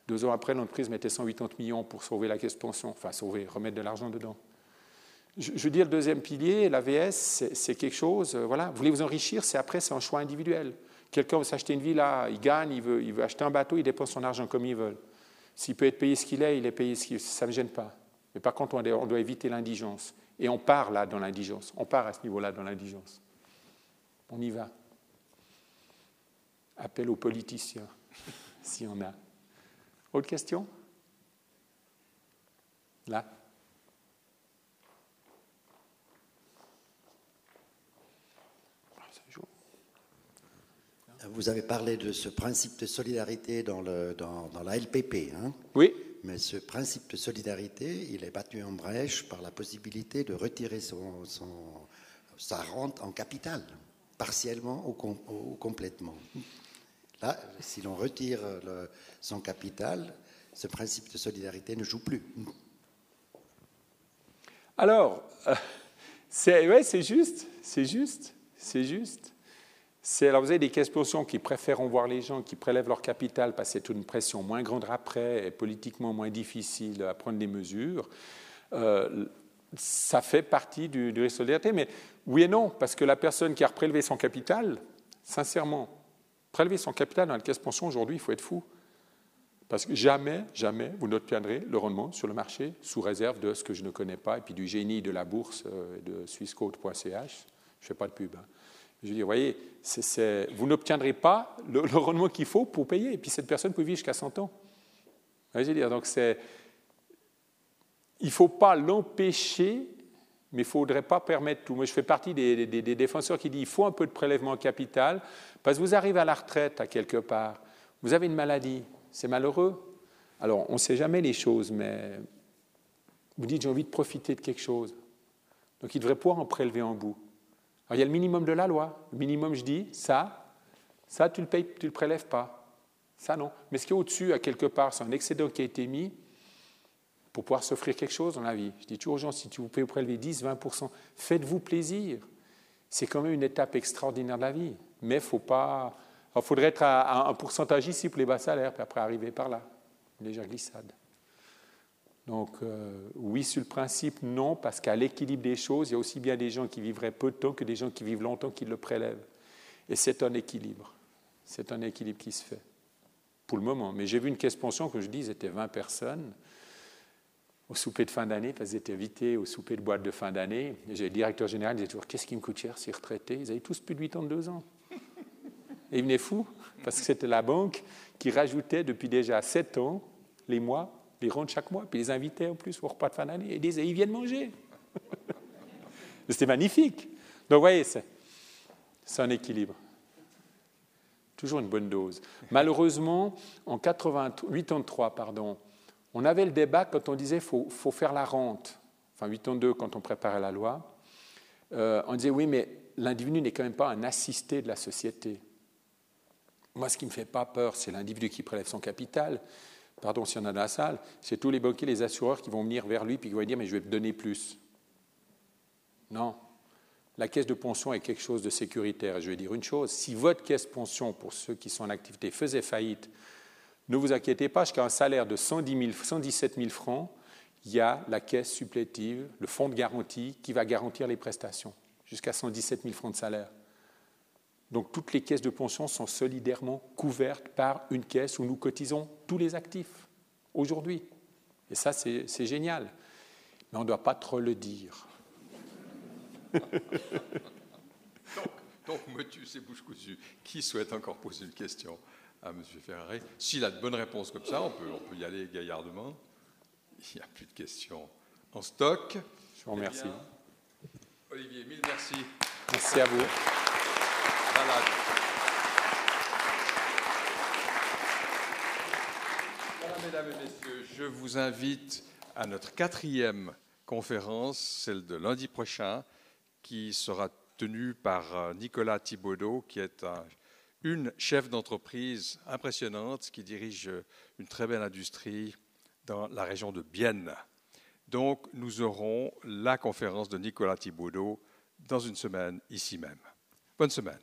Deux ans après, l'entreprise mettait 180 millions pour sauver la caisse pension, enfin sauver, remettre de l'argent dedans. Je, veux dire, le deuxième pilier, l'AVS, c'est quelque chose, euh, voilà, vous voulez vous enrichir, c'est après, c'est un choix individuel. Quelqu'un veut s'acheter une villa, il gagne, il veut, il veut acheter un bateau, il dépense son argent comme il veut. S'il peut être payé ce qu'il est, il est payé ce qu'il ça ne me gêne pas. Mais par contre, on doit éviter l'indigence. Et on part là dans l'indigence, on part à ce niveau-là dans l'indigence. On y va. Appel aux politiciens, s'il y en a. Autre question? Là
vous avez parlé de ce principe de solidarité dans, le, dans, dans la LPP. Hein
Oui,
Mais ce principe de solidarité, il est battu en brèche par la possibilité de retirer son, son- sa rente en capital, partiellement ou, com- ou complètement. Là, si l'on retire le- son capital, ce principe de solidarité ne joue plus.
Alors, euh, c'est ouais, c'est juste, c'est juste, c'est juste. C'est- Alors, vous avez des pensions qui préfèrent voir les gens qui prélèvent leur capital parce que c'est une pression moins grande après et politiquement moins difficile à prendre des mesures. Euh, ça fait partie du, du risque de solidarité, mais oui et non, parce que la personne qui a prélevé son capital, sincèrement, prélever son capital dans la caisse pension aujourd'hui, il faut être fou. Parce que jamais, jamais, vous n'obtiendrez le rendement sur le marché sous réserve de ce que je ne connais pas et puis du génie de la bourse euh, de swissquote.ch. Je ne fais pas de pub. hein. Je dire, vous voyez, vous n'obtiendrez pas le, rendement qu'il faut pour payer. Et puis cette personne peut vivre jusqu'à 100 ans. Je veux dire, donc c'est, il ne faut pas l'empêcher, mais il ne faudrait pas permettre tout. Moi, je fais partie des, défenseurs qui disent qu'il faut un peu de prélèvement en capital, parce que vous arrivez à la retraite à quelque part, vous avez une maladie, c'est malheureux. Alors, on ne sait jamais les choses, mais vous dites j'ai envie de profiter de quelque chose. Donc, il devrait pouvoir en prélever un bout. Alors, il y a le minimum de la loi. Le minimum, je dis, ça, ça, tu le payes, tu le prélèves pas. Ça, non. Mais ce qui est au-dessus, à quelque part, c'est un excédent qui a été mis pour pouvoir s'offrir quelque chose dans la vie. Je dis toujours aux gens, si vous pouvez prélever 10, 20% faites-vous plaisir. C'est quand même une étape extraordinaire de la vie. Mais il faut pas. Il faudrait être à, à un pourcentage ici pour les bas salaires, puis après arriver par là. Une légère glissade. Donc, euh, oui, sur le principe, non, parce qu'à l'équilibre des choses, il y a aussi bien des gens qui vivraient peu de temps que des gens qui vivent longtemps qui le prélèvent. Et c'est un équilibre. C'est un équilibre qui se fait, pour le moment. Mais j'ai vu une caisse pension, comme je dis, c'était 20 personnes au souper de fin d'année, parce qu'ils étaient invités au souper de boîte de fin d'année. J'ai le directeur général, il disait toujours Qu'est-ce qui me coûte cher ces retraités Ils avaient tous plus de 82 ans. Et ils venaient fous, parce que c'était la banque qui rajoutait depuis déjà 7 ans les mois, les rentes chaque mois, puis les invitait en plus au repas de fin d'année. Ils disaient Ils viennent manger. C'était magnifique. Donc, vous voyez, c'est un équilibre. Toujours une bonne dose. Malheureusement, en 83, pardon, on avait le débat quand on disait faut, faut faire la rente. Enfin, 82, quand on préparait la loi. Euh, on disait oui, mais l'individu n'est quand même pas un assisté de la société. Moi, ce qui ne me fait pas peur, c'est l'individu qui prélève son capital. Pardon s'il y en a dans la salle, c'est tous les banquiers, les assureurs qui vont venir vers lui puis qui vont dire mais je vais te donner plus. Non. La caisse de pension est quelque chose de sécuritaire. Je vais dire une chose si votre caisse pension, pour ceux qui sont en activité, faisait faillite, ne vous inquiétez pas, jusqu'à un salaire de 110 000, 117 000 francs, il y a la caisse supplétive, le fonds de garantie qui va garantir les prestations, jusqu'à 117 000 francs de salaire. Donc toutes les caisses de pension sont solidairement couvertes par une caisse où nous cotisons tous les actifs, aujourd'hui. Et ça, c'est génial. Mais on ne doit pas trop le dire.
Donc, me tue, c'est bouche cousue. Qui souhaite encore poser une question à M. Ferrari? S'il a de bonnes réponses comme ça, on peut, on peut y aller gaillardement. Il n'y a plus de questions en stock.
Je vous remercie.
Eh bien, Olivier, mille merci.
Merci à vous.
Voilà, mesdames et messieurs, je vous invite à notre quatrième conférence, celle de lundi prochain, qui sera tenue par euh, Nicolas Thibaudot, qui est un- une chef d'entreprise impressionnante qui dirige une très belle industrie dans la région de Bienne. Donc, nous aurons la conférence de Nicolas Thibaudot dans une semaine ici même. Bonne semaine.